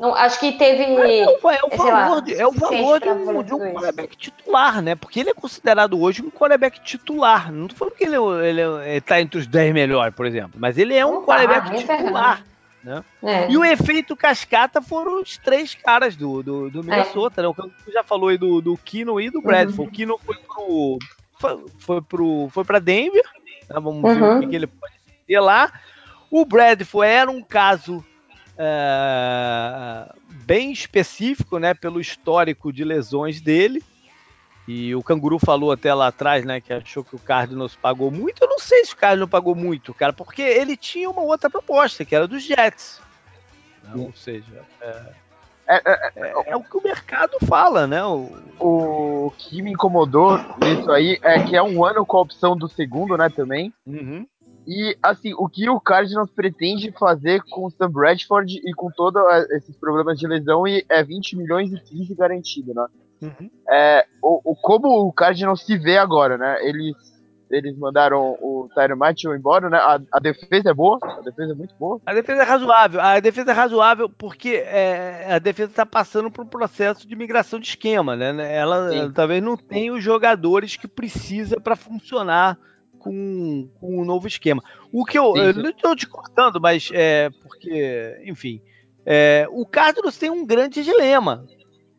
Não, acho que teve. É o, é o sei lá, valor, de, é o valor de um, de um quarterback titular, né? Porque ele é considerado hoje um quarterback titular. Não tô falando que ele, ele, ele tá entre os 10 melhores, por exemplo, mas ele é um Não quarterback titular. É. E o efeito cascata foram os três caras do, do, do Minnesota, né? O que já falou aí do, do Kino e do Bradford. Uhum. O Kino foi pro. Foi, foi, pro, foi pra Denver. né? Vamos ver Uhum. o que, que ele pode ter lá. O Bradford era um caso é, bem específico, né? Pelo histórico de lesões dele. E o Canguru falou até lá atrás, né, que achou que o Cardinals pagou muito. Eu não sei se o Cardinals pagou muito, cara, porque ele tinha uma outra proposta, que era dos Jets. Né? Ou seja, é, É, é, é- é o que o mercado fala, né? O, o que me incomodou nisso aí é que é um ano com a opção do segundo, né, também. Uhum. E, assim, o que o Cardinals pretende fazer com o Sam Bradford e com todos esses problemas de lesão e é 20 milhões e 15 garantido, né? Uhum. É, o, o- como o Cardinals se vê agora, né? Eles, eles mandaram o Tyron Matthew embora, né? A, a defesa é boa, a defesa é muito boa. A defesa é razoável. A defesa é razoável porque é, a defesa está passando por um processo de migração de esquema, né? Ela, ela talvez não tenha os jogadores que precisa para funcionar com, com um novo esquema. O que eu, eu não estou te cortando, mas é porque, enfim, é, o Cardinals tem um grande dilema,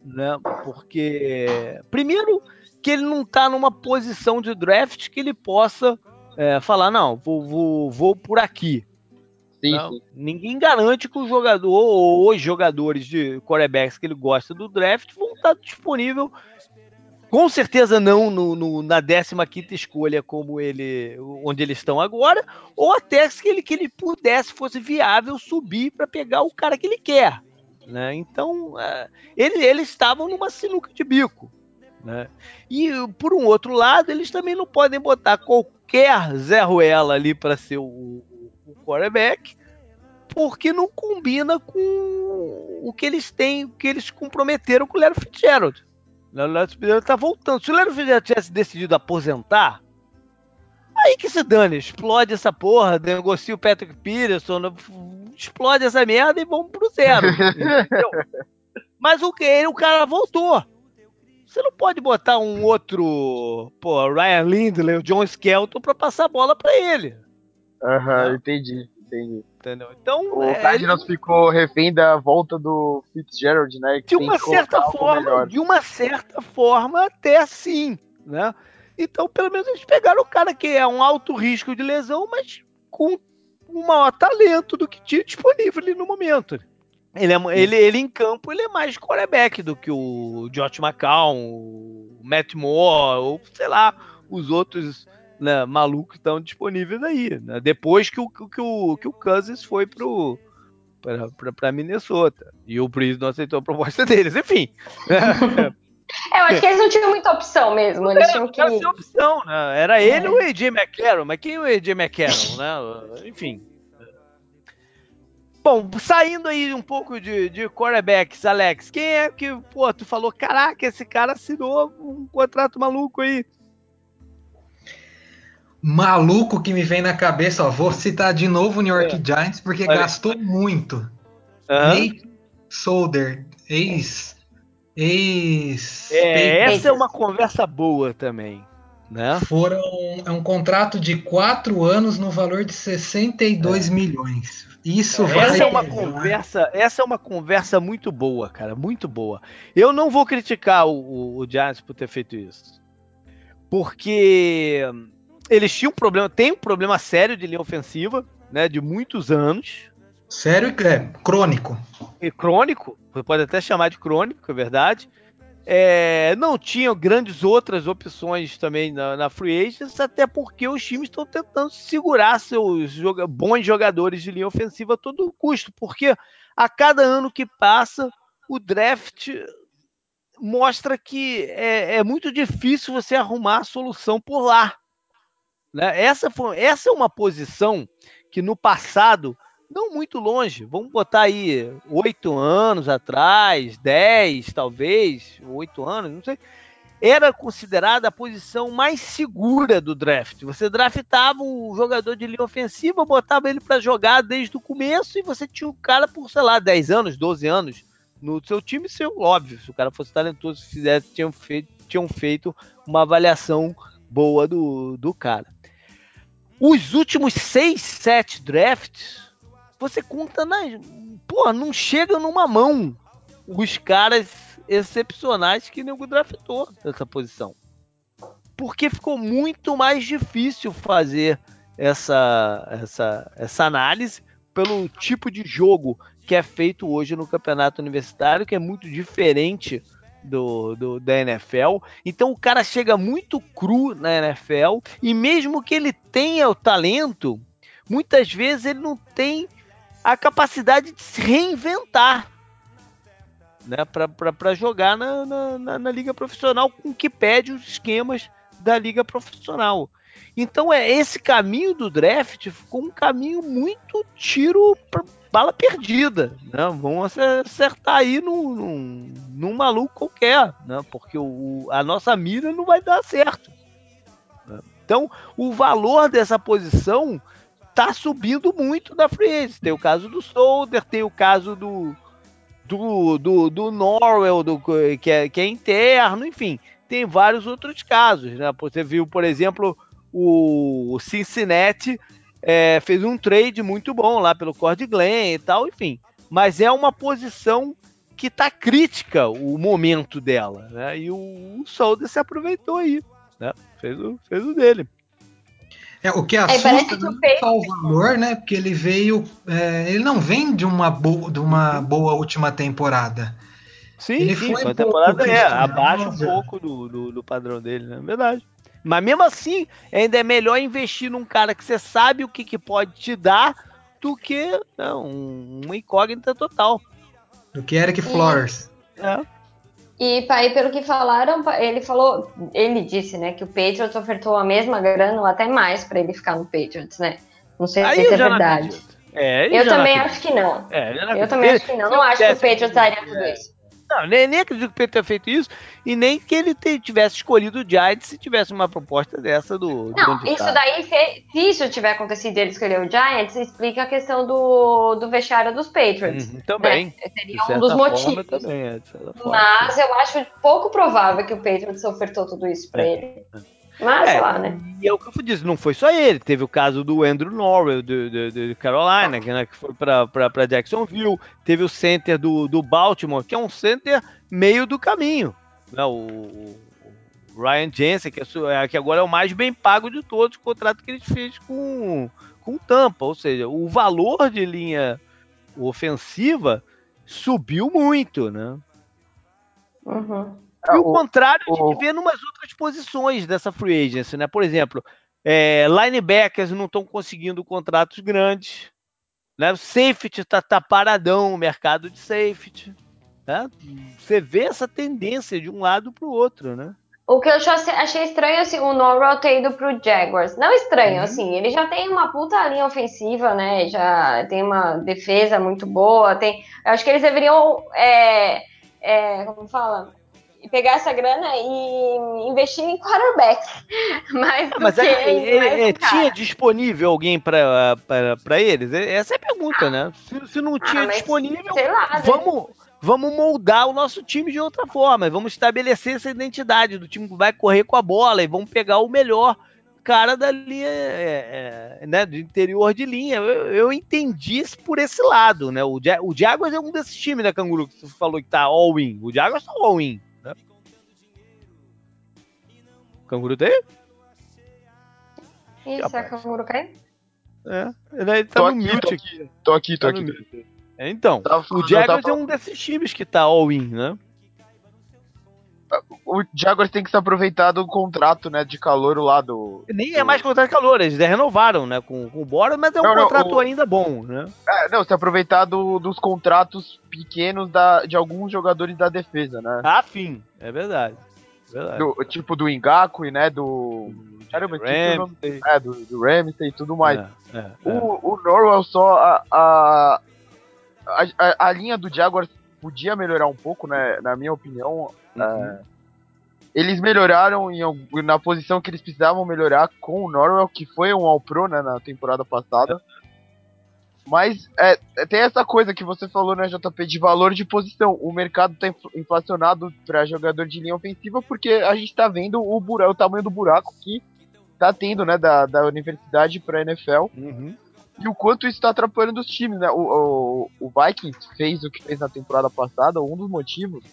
né? Porque primeiro que ele não está numa posição de draft que ele possa é, falar não, vou, vou, vou por aqui. Sim, sim. Ninguém garante que o jogador ou os jogadores de quarterbacks que ele gosta do draft vão estar disponíveis com certeza não no, no, na 15 escolha, como ele, onde eles estão agora, ou até que ele, que ele pudesse, fosse viável subir para pegar o cara que ele quer. Né? Então, é, ele, eles estavam numa sinuca de bico. Né? E, por um outro lado, eles também não podem botar qualquer Zé Ruela ali para ser o, o quarterback, porque não combina com o que eles têm, o que eles comprometeram com o Larry Fitzgerald. O Léo Fitzgerald tá voltando. Se o Léo Fitzgerald tivesse decidido aposentar, aí que se dane, explode essa porra, negocia o Patrick Peterson, explode essa merda e vamos pro zero. Mas o que? O cara voltou. Você não pode botar um outro, pô, Ryan Lindley, o John Skelton pra passar a bola pra ele. Aham, uhum, entendi entendi. Entendeu? Então, o é, Cardinals ele... ficou refém da volta do Fitzgerald, né? de uma certa forma, de uma certa forma, até assim, né? Então, pelo menos eles pegaram o cara que é um alto risco de lesão, mas com um maior talento do que tinha disponível ali no momento. Ele, é, ele, ele em campo ele é mais quarterback do que o Josh McCown, o Matt Moore, ou sei lá, os outros né, malucos estão disponíveis aí. Né? Depois que o, que, o, que o Cousins foi pro para Minnesota. E o Breeze não aceitou a proposta deles. Enfim. É, eu acho que eles não tinham muita opção mesmo. Eles tinham que. Opção, né? Era ele ou o AJ McCarron, mas quem é o AJ McCarron, né? Enfim. Bom, saindo aí um pouco de, de quarterbacks, Alex, quem é que, pô, tu falou, caraca, esse cara assinou um contrato maluco aí? Maluco que me vem na cabeça, ó, vou citar de novo o New York é. Giants, porque Olha. gastou muito. Uhum. Nate Solder, ex. Ex. É, essa é uma conversa boa também. Né? Foram é um contrato de quatro anos no valor de 62 é. milhões. Isso vai essa é uma conversa, essa é uma conversa muito boa, cara, muito boa. Eu não vou criticar o, o, o Giants por ter feito isso, porque eles tinham um problema, tem um problema sério de linha ofensiva, né, de muitos anos. Sério é crônico. E crônico, você pode até chamar de crônico, é verdade. É, não tinham grandes outras opções também na, na Free Agents, até porque os times estão tentando segurar seus joga bons jogadores de linha ofensiva a todo custo, porque a cada ano que passa, o draft mostra que é, é muito difícil você arrumar a solução por lá. Né? Essa, foi, essa é uma posição que no passado, não muito longe, vamos botar aí oito anos atrás, dez talvez, oito anos, não sei, era considerada a posição mais segura do draft. Você draftava o jogador de linha ofensiva, botava ele para jogar desde o começo e você tinha o cara por, sei lá, 10 anos, 12 anos no seu time, seu, óbvio, se o cara fosse talentoso, se fizesse, tinham feito, tinham feito uma avaliação boa do, do cara. Os últimos seis, sete drafts, você conta na. Pô, não chega numa mão os caras excepcionais que nego draftou nessa posição. Porque ficou muito mais difícil fazer essa, essa, essa análise pelo tipo de jogo que é feito hoje no campeonato universitário, que é muito diferente do, do, da NFL. Então o cara chega muito cru na NFL e mesmo que ele tenha o talento, muitas vezes ele não tem a capacidade de se reinventar. Né, para jogar na, na, na, liga profissional com que pede os esquemas da liga profissional. Então é esse caminho do draft ficou um caminho muito tiro bala perdida, né? Vão acertar aí num, num, num maluco qualquer, né? Porque o, a nossa mira não vai dar certo. Né? Então, o valor dessa posição tá subindo muito da free Tem o caso do Solder, tem o caso do do, do, do Norwell, do, que, é, que é interno, enfim, tem vários outros casos, né? Você viu, por exemplo, o Cincinnati é, fez um trade muito bom lá pelo Cord Glenn e tal, enfim. Mas é uma posição que tá crítica o momento dela, né? E o, o Solder se aproveitou aí, né? Fez o, fez o dele. É, o que assusta é, não é só o valor, né? Porque ele veio. É, ele não vem de uma, bo de uma boa última temporada. Sim, ele sim, foi a temporada é, abaixa um pouco do, do, do, padrão dele, né? Verdade. Mas mesmo assim, ainda é melhor investir num cara que você sabe o que, que pode te dar do que não, uma incógnita total. Do que Eric Flores. É. E aí, pelo que falaram, ele falou, ele disse, né, que o Patriots ofertou a mesma grana ou até mais para ele ficar no Patriots, né? Não sei aí se é verdade. É, eu também acho que não. É, eu também acho que não. Não acho que o Patriots daria tudo isso. Não, nem, nem acredito que o Pedro tenha feito isso e nem que ele te, tivesse escolhido o Giants se tivesse uma proposta dessa do. Não, isso daí, se, se, isso tiver acontecido ele escolher o Giants, explica a questão do, do vestiário dos Patriots. Uhum, também. Né? Seria um dos motivos. Também, é, Mas eu acho pouco provável que o Patriots ofertou tudo isso pra é. ele. Mas, é, lá, né? E é o que eu disse, não foi só ele. Teve o caso do Andrew Norwell, do, do, do Carolina, que, né, que foi para Jacksonville. Teve o center do, do Baltimore, que é um center meio do caminho. Né? O, o Ryan Jensen, que, é, que agora é o mais bem pago de todos, o contrato que ele fez com, com Tampa. Ou seja, o valor de linha ofensiva subiu muito, né? Uhum. E o, contrário o... a gente vê em umas outras posições dessa free agency, né? Por exemplo, é, linebackers não estão conseguindo contratos grandes. Né? O safety está tá paradão, o mercado de safety. Né? Você vê essa tendência de um lado para o outro, né? O que eu achei estranho, assim, o Norwell ter ido pro Jaguars. Não estranho, uhum. assim, ele já tem uma puta linha ofensiva, né? Já tem uma defesa muito boa. Tem, eu acho que eles deveriam, é, é, como fala? E pegar essa grana e investir em quarterback. Mais ah, mas é, é, é tinha disponível alguém para eles? Essa é a pergunta, né? Se, se não ah, tinha ah, disponível, lá, né? vamos, vamos moldar o nosso time de outra forma. Vamos estabelecer essa identidade do time que vai correr com a bola e vamos pegar o melhor cara da linha, é, é, né, do interior de linha. Eu, eu, entendi isso por esse lado, né? O, o Jaguars é um desses times, né, Canguru, que você falou que tá all-in. O Jaguars tá all-in. Canguru aí? Isso, é canguru caiu? É, ele tá tô no aqui, mute aqui. Tô aqui, tô tá aqui. É, então, tá, o Jaguars tá... é um desses times que tá all-in, né? O Jaguars tem que se aproveitar do contrato, né, de calor lá do... Nem do... é mais contrato de calor, eles renovaram, né, com, com o Bora, mas é um não, contrato não, o... ainda bom, né? É, não, se aproveitar do, dos contratos pequenos da, de alguns jogadores da defesa, né? Ah, fim, é verdade. Do, tipo do Ingaku, né? Do. Caramba, Ramsey. É, do, do Ramsey e tudo mais. É, é, o, é. o Norwell só. A, a, a, a, linha do Jaguars podia melhorar um pouco, né? Na minha opinião. Uhum. É, eles melhoraram em, na posição que eles precisavam melhorar com o Norwell, que foi um All-Pro né, na temporada passada. Mas é, é, tem essa coisa que você falou, né, JP, de valor de posição. O mercado tá inflacionado para jogador de linha ofensiva porque a gente tá vendo o, buraco, o tamanho do buraco que tá tendo, né, da, da universidade pra NFL. Uhum. E o quanto isso tá atrapalhando os times, né? O, o, o Vikings fez o que fez na temporada passada, um dos motivos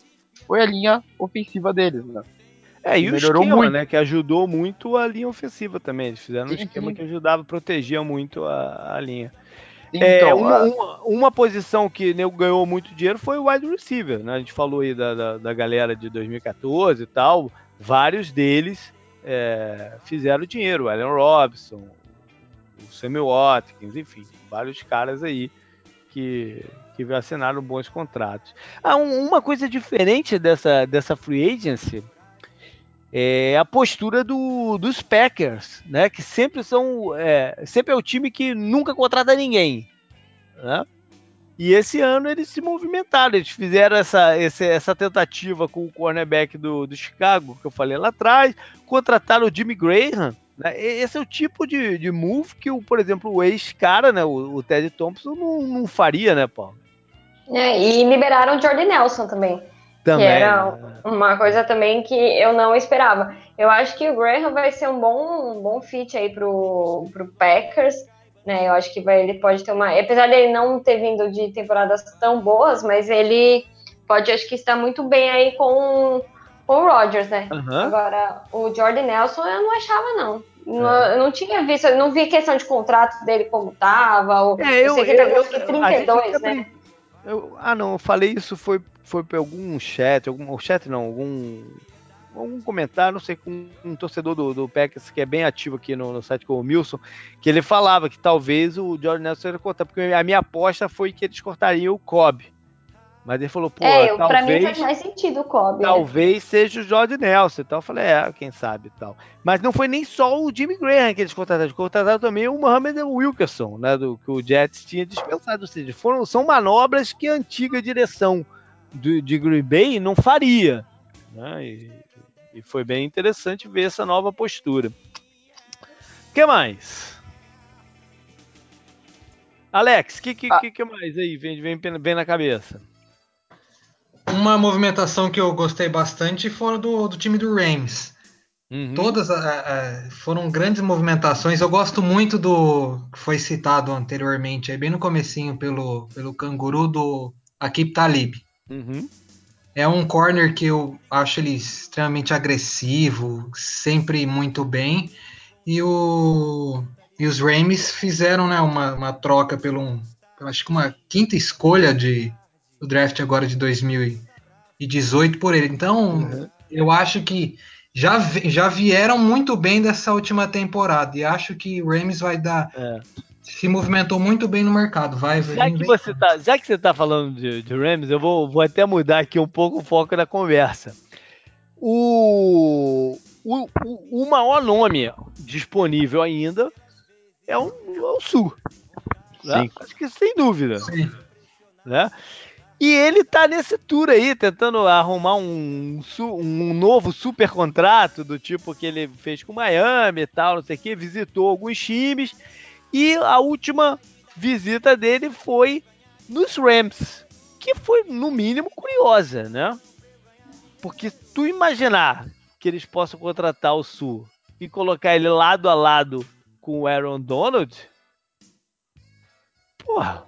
foi a linha ofensiva deles, né? É, e Melhorou o esquema, muito. né? Que ajudou muito a linha ofensiva também. Eles fizeram sim, um esquema sim. que ajudava, protegia muito a, a linha. É, então, é, uma, uma, uma, posição que nego ganhou muito dinheiro foi o wide receiver, né? A gente falou aí da, da, da galera de 2014 e tal. Vários deles é, fizeram dinheiro. O Allen Robson, o Samuel Watkins, enfim, vários caras aí que, que assinaram bons contratos. Ah, um, uma coisa diferente dessa, dessa free agency é a postura do, dos Packers, né? Que sempre são, é, sempre é o time que nunca contrata ninguém, né? E esse ano eles se movimentaram, eles fizeram essa, essa, essa tentativa com o cornerback do, do Chicago, que eu falei lá atrás, contrataram o Jimmy Graham, né? Esse é o tipo de, de move que, o, por exemplo, o ex-cara, né, o, o Ted Thompson, não, não faria, né, Paulo? É, e liberaram o Jordan Nelson também. Também. Que era uma coisa também que eu não esperava. Eu acho que o Graham vai ser um bom, um bom fit aí pro, pro Packers. Né? Eu acho que vai, ele pode ter uma. Apesar dele não ter vindo de temporadas tão boas, mas ele pode, acho que, estar muito bem aí com, com o Rodgers, né? Uhum. Agora, o Jordan Nelson eu não achava, não. Não, Eu não tinha visto, eu não vi questão de contrato dele como tava. Ou, É, eu, sei que eu, ele eu, gente 32, até né? eu- ah, não, eu falei isso foi, foi pra algum chat, algum chat não, algum, algum comentário, não sei, com um torcedor do, do Packers que é bem ativo aqui no, no site com o Milson, que ele falava que talvez o Jordan Nelson ia cortar, porque a minha aposta foi que eles cortariam o Cobb. Mas ele falou, pô, é, eu, pra mim talvez, faz mais sentido o Kobe. né? talvez seja o Jordan Nelson. Então eu falei, é, quem sabe tal. Mas não foi nem só o Jimmy Graham que eles contrataram, eles contrataram também o Mohamed Wilkerson, né, do que o Jets tinha dispensado. Ou seja, foram, são manobras que a antiga direção do, de Green Bay não faria. Né, e, e foi bem interessante ver essa nova postura. O que mais? Alex, o que, que, Ah. que, mais aí vem, vem, vem na cabeça? Uma movimentação que eu gostei bastante foi do, do time do Rams. Uhum. Todas ah, ah, foram grandes movimentações. Eu gosto muito do que foi citado anteriormente, aí bem no comecinho pelo, pelo canguru do Akip Talib. Uhum. É um corner que eu acho ele extremamente agressivo, sempre muito bem. E, o, e os Rams fizeram né, uma, uma troca pelo um, acho que uma quinta escolha de, do draft agora de 2018 por ele. Então, Uhum. eu acho que já, já vieram muito bem dessa última temporada. E acho que o Rams vai dar. É. Se movimentou muito bem no mercado. Vai, Já vem- que você tá, já que você tá falando de, de Rams, eu vou, vou até mudar aqui um pouco o foco da conversa. O, o, o, o maior nome disponível ainda é o, é o Sul. né? Sim. Acho que sem dúvida. Sim. Né? E ele tá nesse tour aí, tentando arrumar um, um novo super contrato, do tipo que ele fez com o Miami e tal, não sei o que, visitou alguns times. E a última visita dele foi nos Rams, que foi, no mínimo, curiosa, né? Porque tu imaginar que eles possam contratar o Sul e colocar ele lado a lado com o Aaron Donald, porra.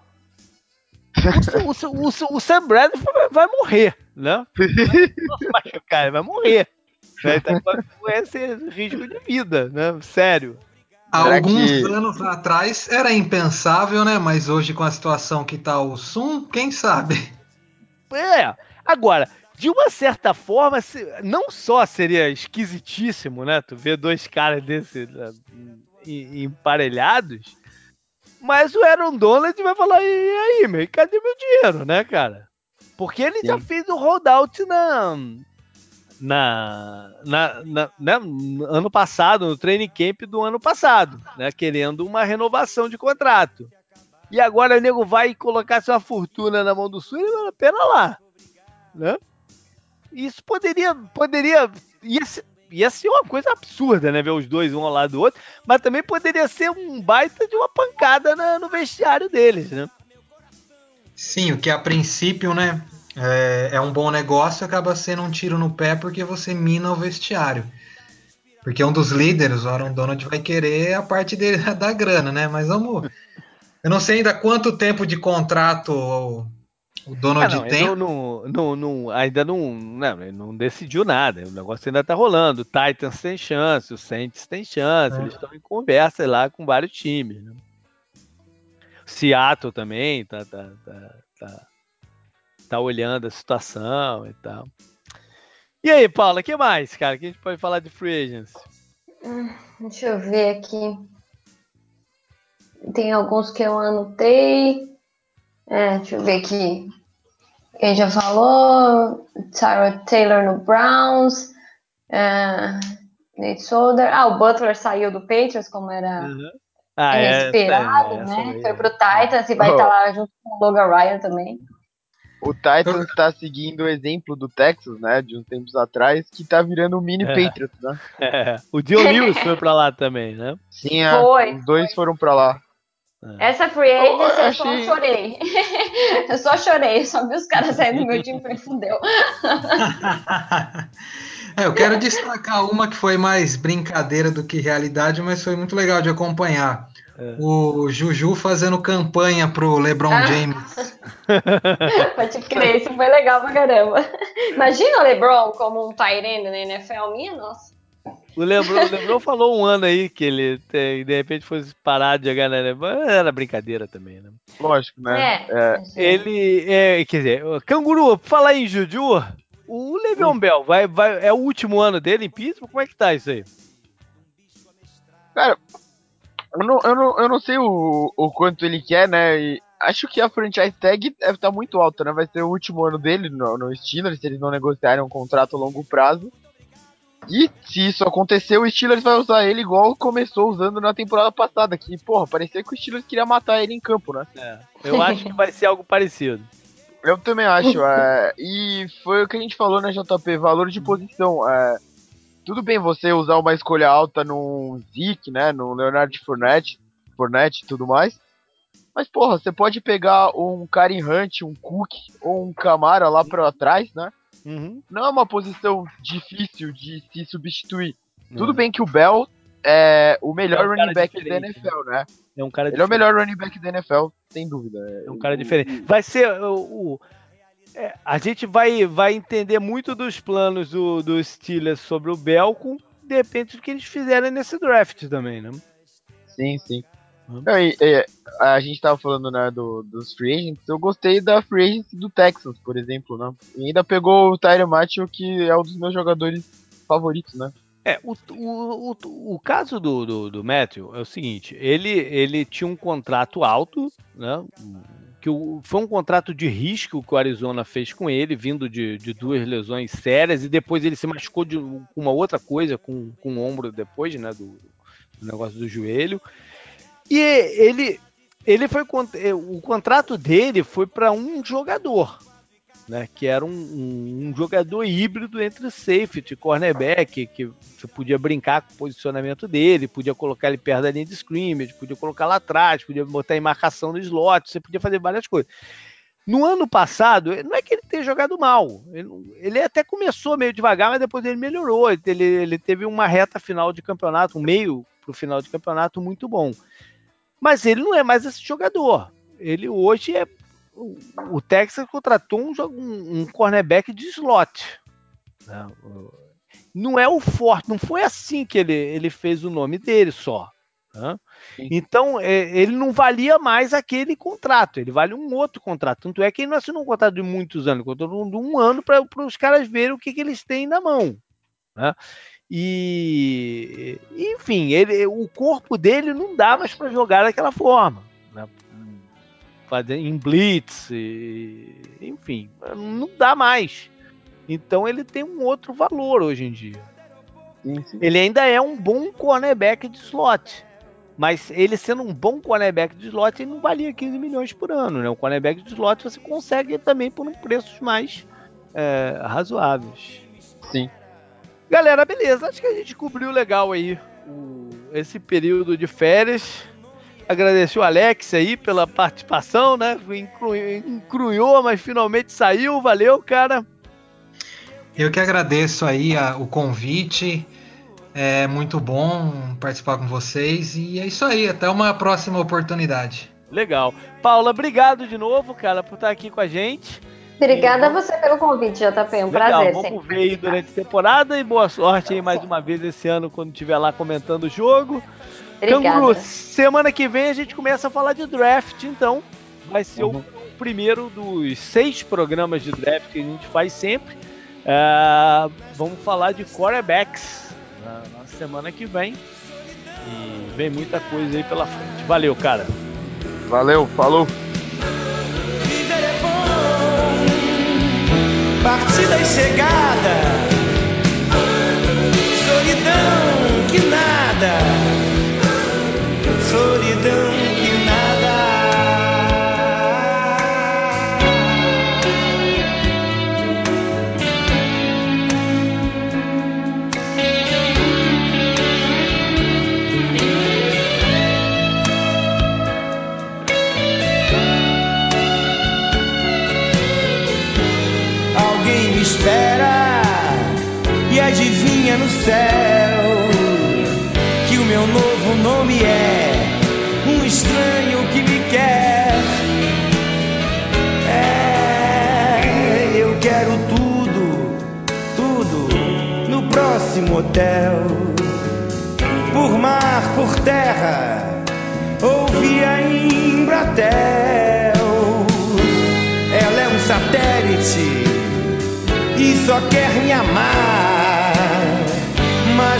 O, o, Sa- o Sam Bradford vai, vai morrer, né? Se machucar, vai morrer. Né? Tá com esse risco de vida, né? Sério. Será alguns que- anos atrás era impensável, né? Mas hoje, com a situação que tá o Sum, quem sabe? É. Agora, de uma certa forma, não só seria esquisitíssimo, né? Tu ver dois caras desse né, em- emparelhados, mas o Aaron Donald vai falar: e aí, meu, cadê meu dinheiro, né, cara? Porque ele já Sim. fez o holdout na. Na, na, na- né, no ano passado, no training camp do ano passado, né? Querendo uma renovação de contrato. E agora o nego vai colocar sua fortuna na mão do Sul e fala, pera lá. Né? Isso poderia. poderia ia, ser, ia ser uma coisa absurda, né? Ver os dois um ao lado do outro, mas também poderia ser um baita de uma pancada na- no vestiário deles, né? Sim, o que a princípio, né? É, é um bom negócio, acaba sendo um tiro no pé porque você mina o vestiário. Porque um dos líderes, o Aaron Donald, vai querer a parte dele da grana, né? Mas vamos. Eu não sei ainda quanto tempo de contrato o, o Ah, Donald não, tem. não, não, não, ainda não, não, ele não decidiu nada. O negócio ainda tá rolando. O Titans tem chance, o Saints tem chance. É. Eles estão em conversa lá com vários times. Né? Seattle também tá, tá, tá, tá, tá olhando a situação e tal. E aí, Paula, o que mais, cara? Que a gente pode falar de free agents? Deixa eu ver aqui. Tem alguns que eu anotei. É, deixa eu ver aqui. Quem já falou? Tyra Taylor no Browns. É, Nate Solder. Ah, o Butler saiu do Patriots, como era Ah, é, inesperado, essa- essa né? Foi é. pro Titans e vai Oh. estar lá junto com o Logan Ryan também. O Titans tá seguindo o exemplo do Texas, né? De uns tempos atrás, que tá virando um mini É. Patriots, né? É, o Dion Lewis foi pra lá também, né? Sim, é, Foi, os dois foram pra lá. É. Essa free agent eu, eu só chorei. eu só chorei, só vi os caras saindo do meu time e falei, fudeu. É, eu quero destacar uma que foi mais brincadeira do que realidade, mas foi muito legal de acompanhar. É. O Juju fazendo campanha pro LeBron ah. James. Pode crer, isso foi legal pra caramba. Imagina o LeBron como um Tyrene na NFL, minha nossa. O Lebron, o Lebron falou um ano aí que ele tem, de repente fosse parar de jogar na NFL. Era brincadeira também, né? Lógico, né? É. é. Ele, é, quer dizer, Canguru, falar em Juju, o Le'Veon Bell, vai, vai, é o último ano dele em Pittsburgh? Como é que tá isso aí? Cara, eu não, eu não, eu não sei o, o quanto ele quer, né? E acho que a franchise tag deve estar tá muito alta, né? Vai ser o último ano dele no, no Steelers, se eles não negociarem um contrato a longo prazo. E se isso acontecer, o Steelers vai usar ele igual começou usando na temporada passada. Que, porra, parecia que o Steelers queria matar ele em campo, né? É, eu acho que vai ser algo parecido. Eu também acho. é, e foi o que a gente falou, né, JP? Valor de posição. É, tudo bem você usar uma escolha alta no Zeke, né? No Leonard Fournette, Fournette e tudo mais. Mas, porra, você pode pegar um Karen Hunt, um Cook ou um Camara lá pra trás, né? Uhum. Não é uma posição difícil de se substituir. Uhum. Tudo bem que o Bell é o melhor é um running back da NFL, né? É um cara Ele é o melhor running back da NFL, sem dúvida. É um cara diferente. Vai ser o, o é, a gente vai, vai entender muito dos planos do, do Steelers sobre o Bell com, de repente, o que eles fizeram nesse draft também, né? Sim, sim. Uhum. E, a gente tava falando né, do, dos free agents, eu gostei da free agents do Texas, por exemplo, né? E ainda pegou o Tyler Matthew, que é um dos meus jogadores favoritos, né? É, o, o, o, o caso do, do, do Matthew é o seguinte, ele, ele tinha um contrato alto, né? Que o, foi um contrato de risco que o Arizona fez com ele, vindo de, de duas lesões sérias, e depois ele se machucou de uma outra coisa, com, com o ombro depois, né, do, do negócio do joelho. E ele, ele foi o contrato dele foi para um jogador, né, que era um, um, um, jogador híbrido entre safety e cornerback, que você podia brincar com o posicionamento dele, podia colocar ele perto da linha de scrimmage, podia colocar lá atrás, podia botar em marcação no slot, você podia fazer várias coisas. No ano passado, não é que ele tenha jogado mal, ele, ele até começou meio devagar, mas depois ele melhorou, ele, ele teve uma reta final de campeonato, um meio para o final de campeonato muito bom. Mas ele não é mais esse jogador. Ele hoje é o, Texas contratou um, um, um cornerback de slot. Não é o forte, não foi assim que ele, ele fez o nome dele só. Então, é, ele não valia mais aquele contrato, ele vale um outro contrato. Tanto é que ele não assinou um contrato de muitos anos, contrato de um ano para os caras verem o que, que eles têm na mão. Né? E, enfim, ele, o corpo dele não dá mais para jogar daquela forma. Né? Em blitz, e, enfim, não dá mais. Então ele tem um outro valor hoje em dia. Ele ainda é um bom cornerback de slot. Mas ele sendo um bom cornerback de slot, ele não valia 15 milhões por ano. Né? O cornerback de slot você consegue também por um preços mais é, razoáveis. Sim. Galera, beleza. Acho que a gente cobriu legal aí o, esse período de férias agradecer o Alex aí pela participação, né? Encrunhou, mas finalmente saiu. Valeu, cara. Eu que agradeço aí a, o convite. É muito bom participar com vocês. E é isso aí. Até uma próxima oportunidade. Legal. Paula, obrigado de novo, cara, por estar aqui com a gente. Obrigada e... a você pelo convite, JP. Um Legal, prazer. Vamos sempre. ver aí durante a temporada e boa sorte aí mais uma vez esse ano quando estiver lá comentando o jogo. Obrigada. Canguru, semana que vem a gente começa a falar de draft, então. Vai ser uhum. o primeiro dos seis programas de draft que a gente faz sempre. Uh, vamos falar de quarterbacks na, semana que vem. E vem muita coisa aí pela frente. Valeu, cara. Valeu, falou. Partida e chegada, céu que o meu novo nome é um estranho que me quer. É, eu quero tudo, tudo no próximo hotel. Por mar, por terra, ou via Embratel. Ela é um satélite e só quer me amar.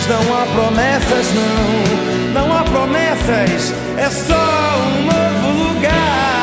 Mas não há promessas, não, não há promessas, é só um novo lugar.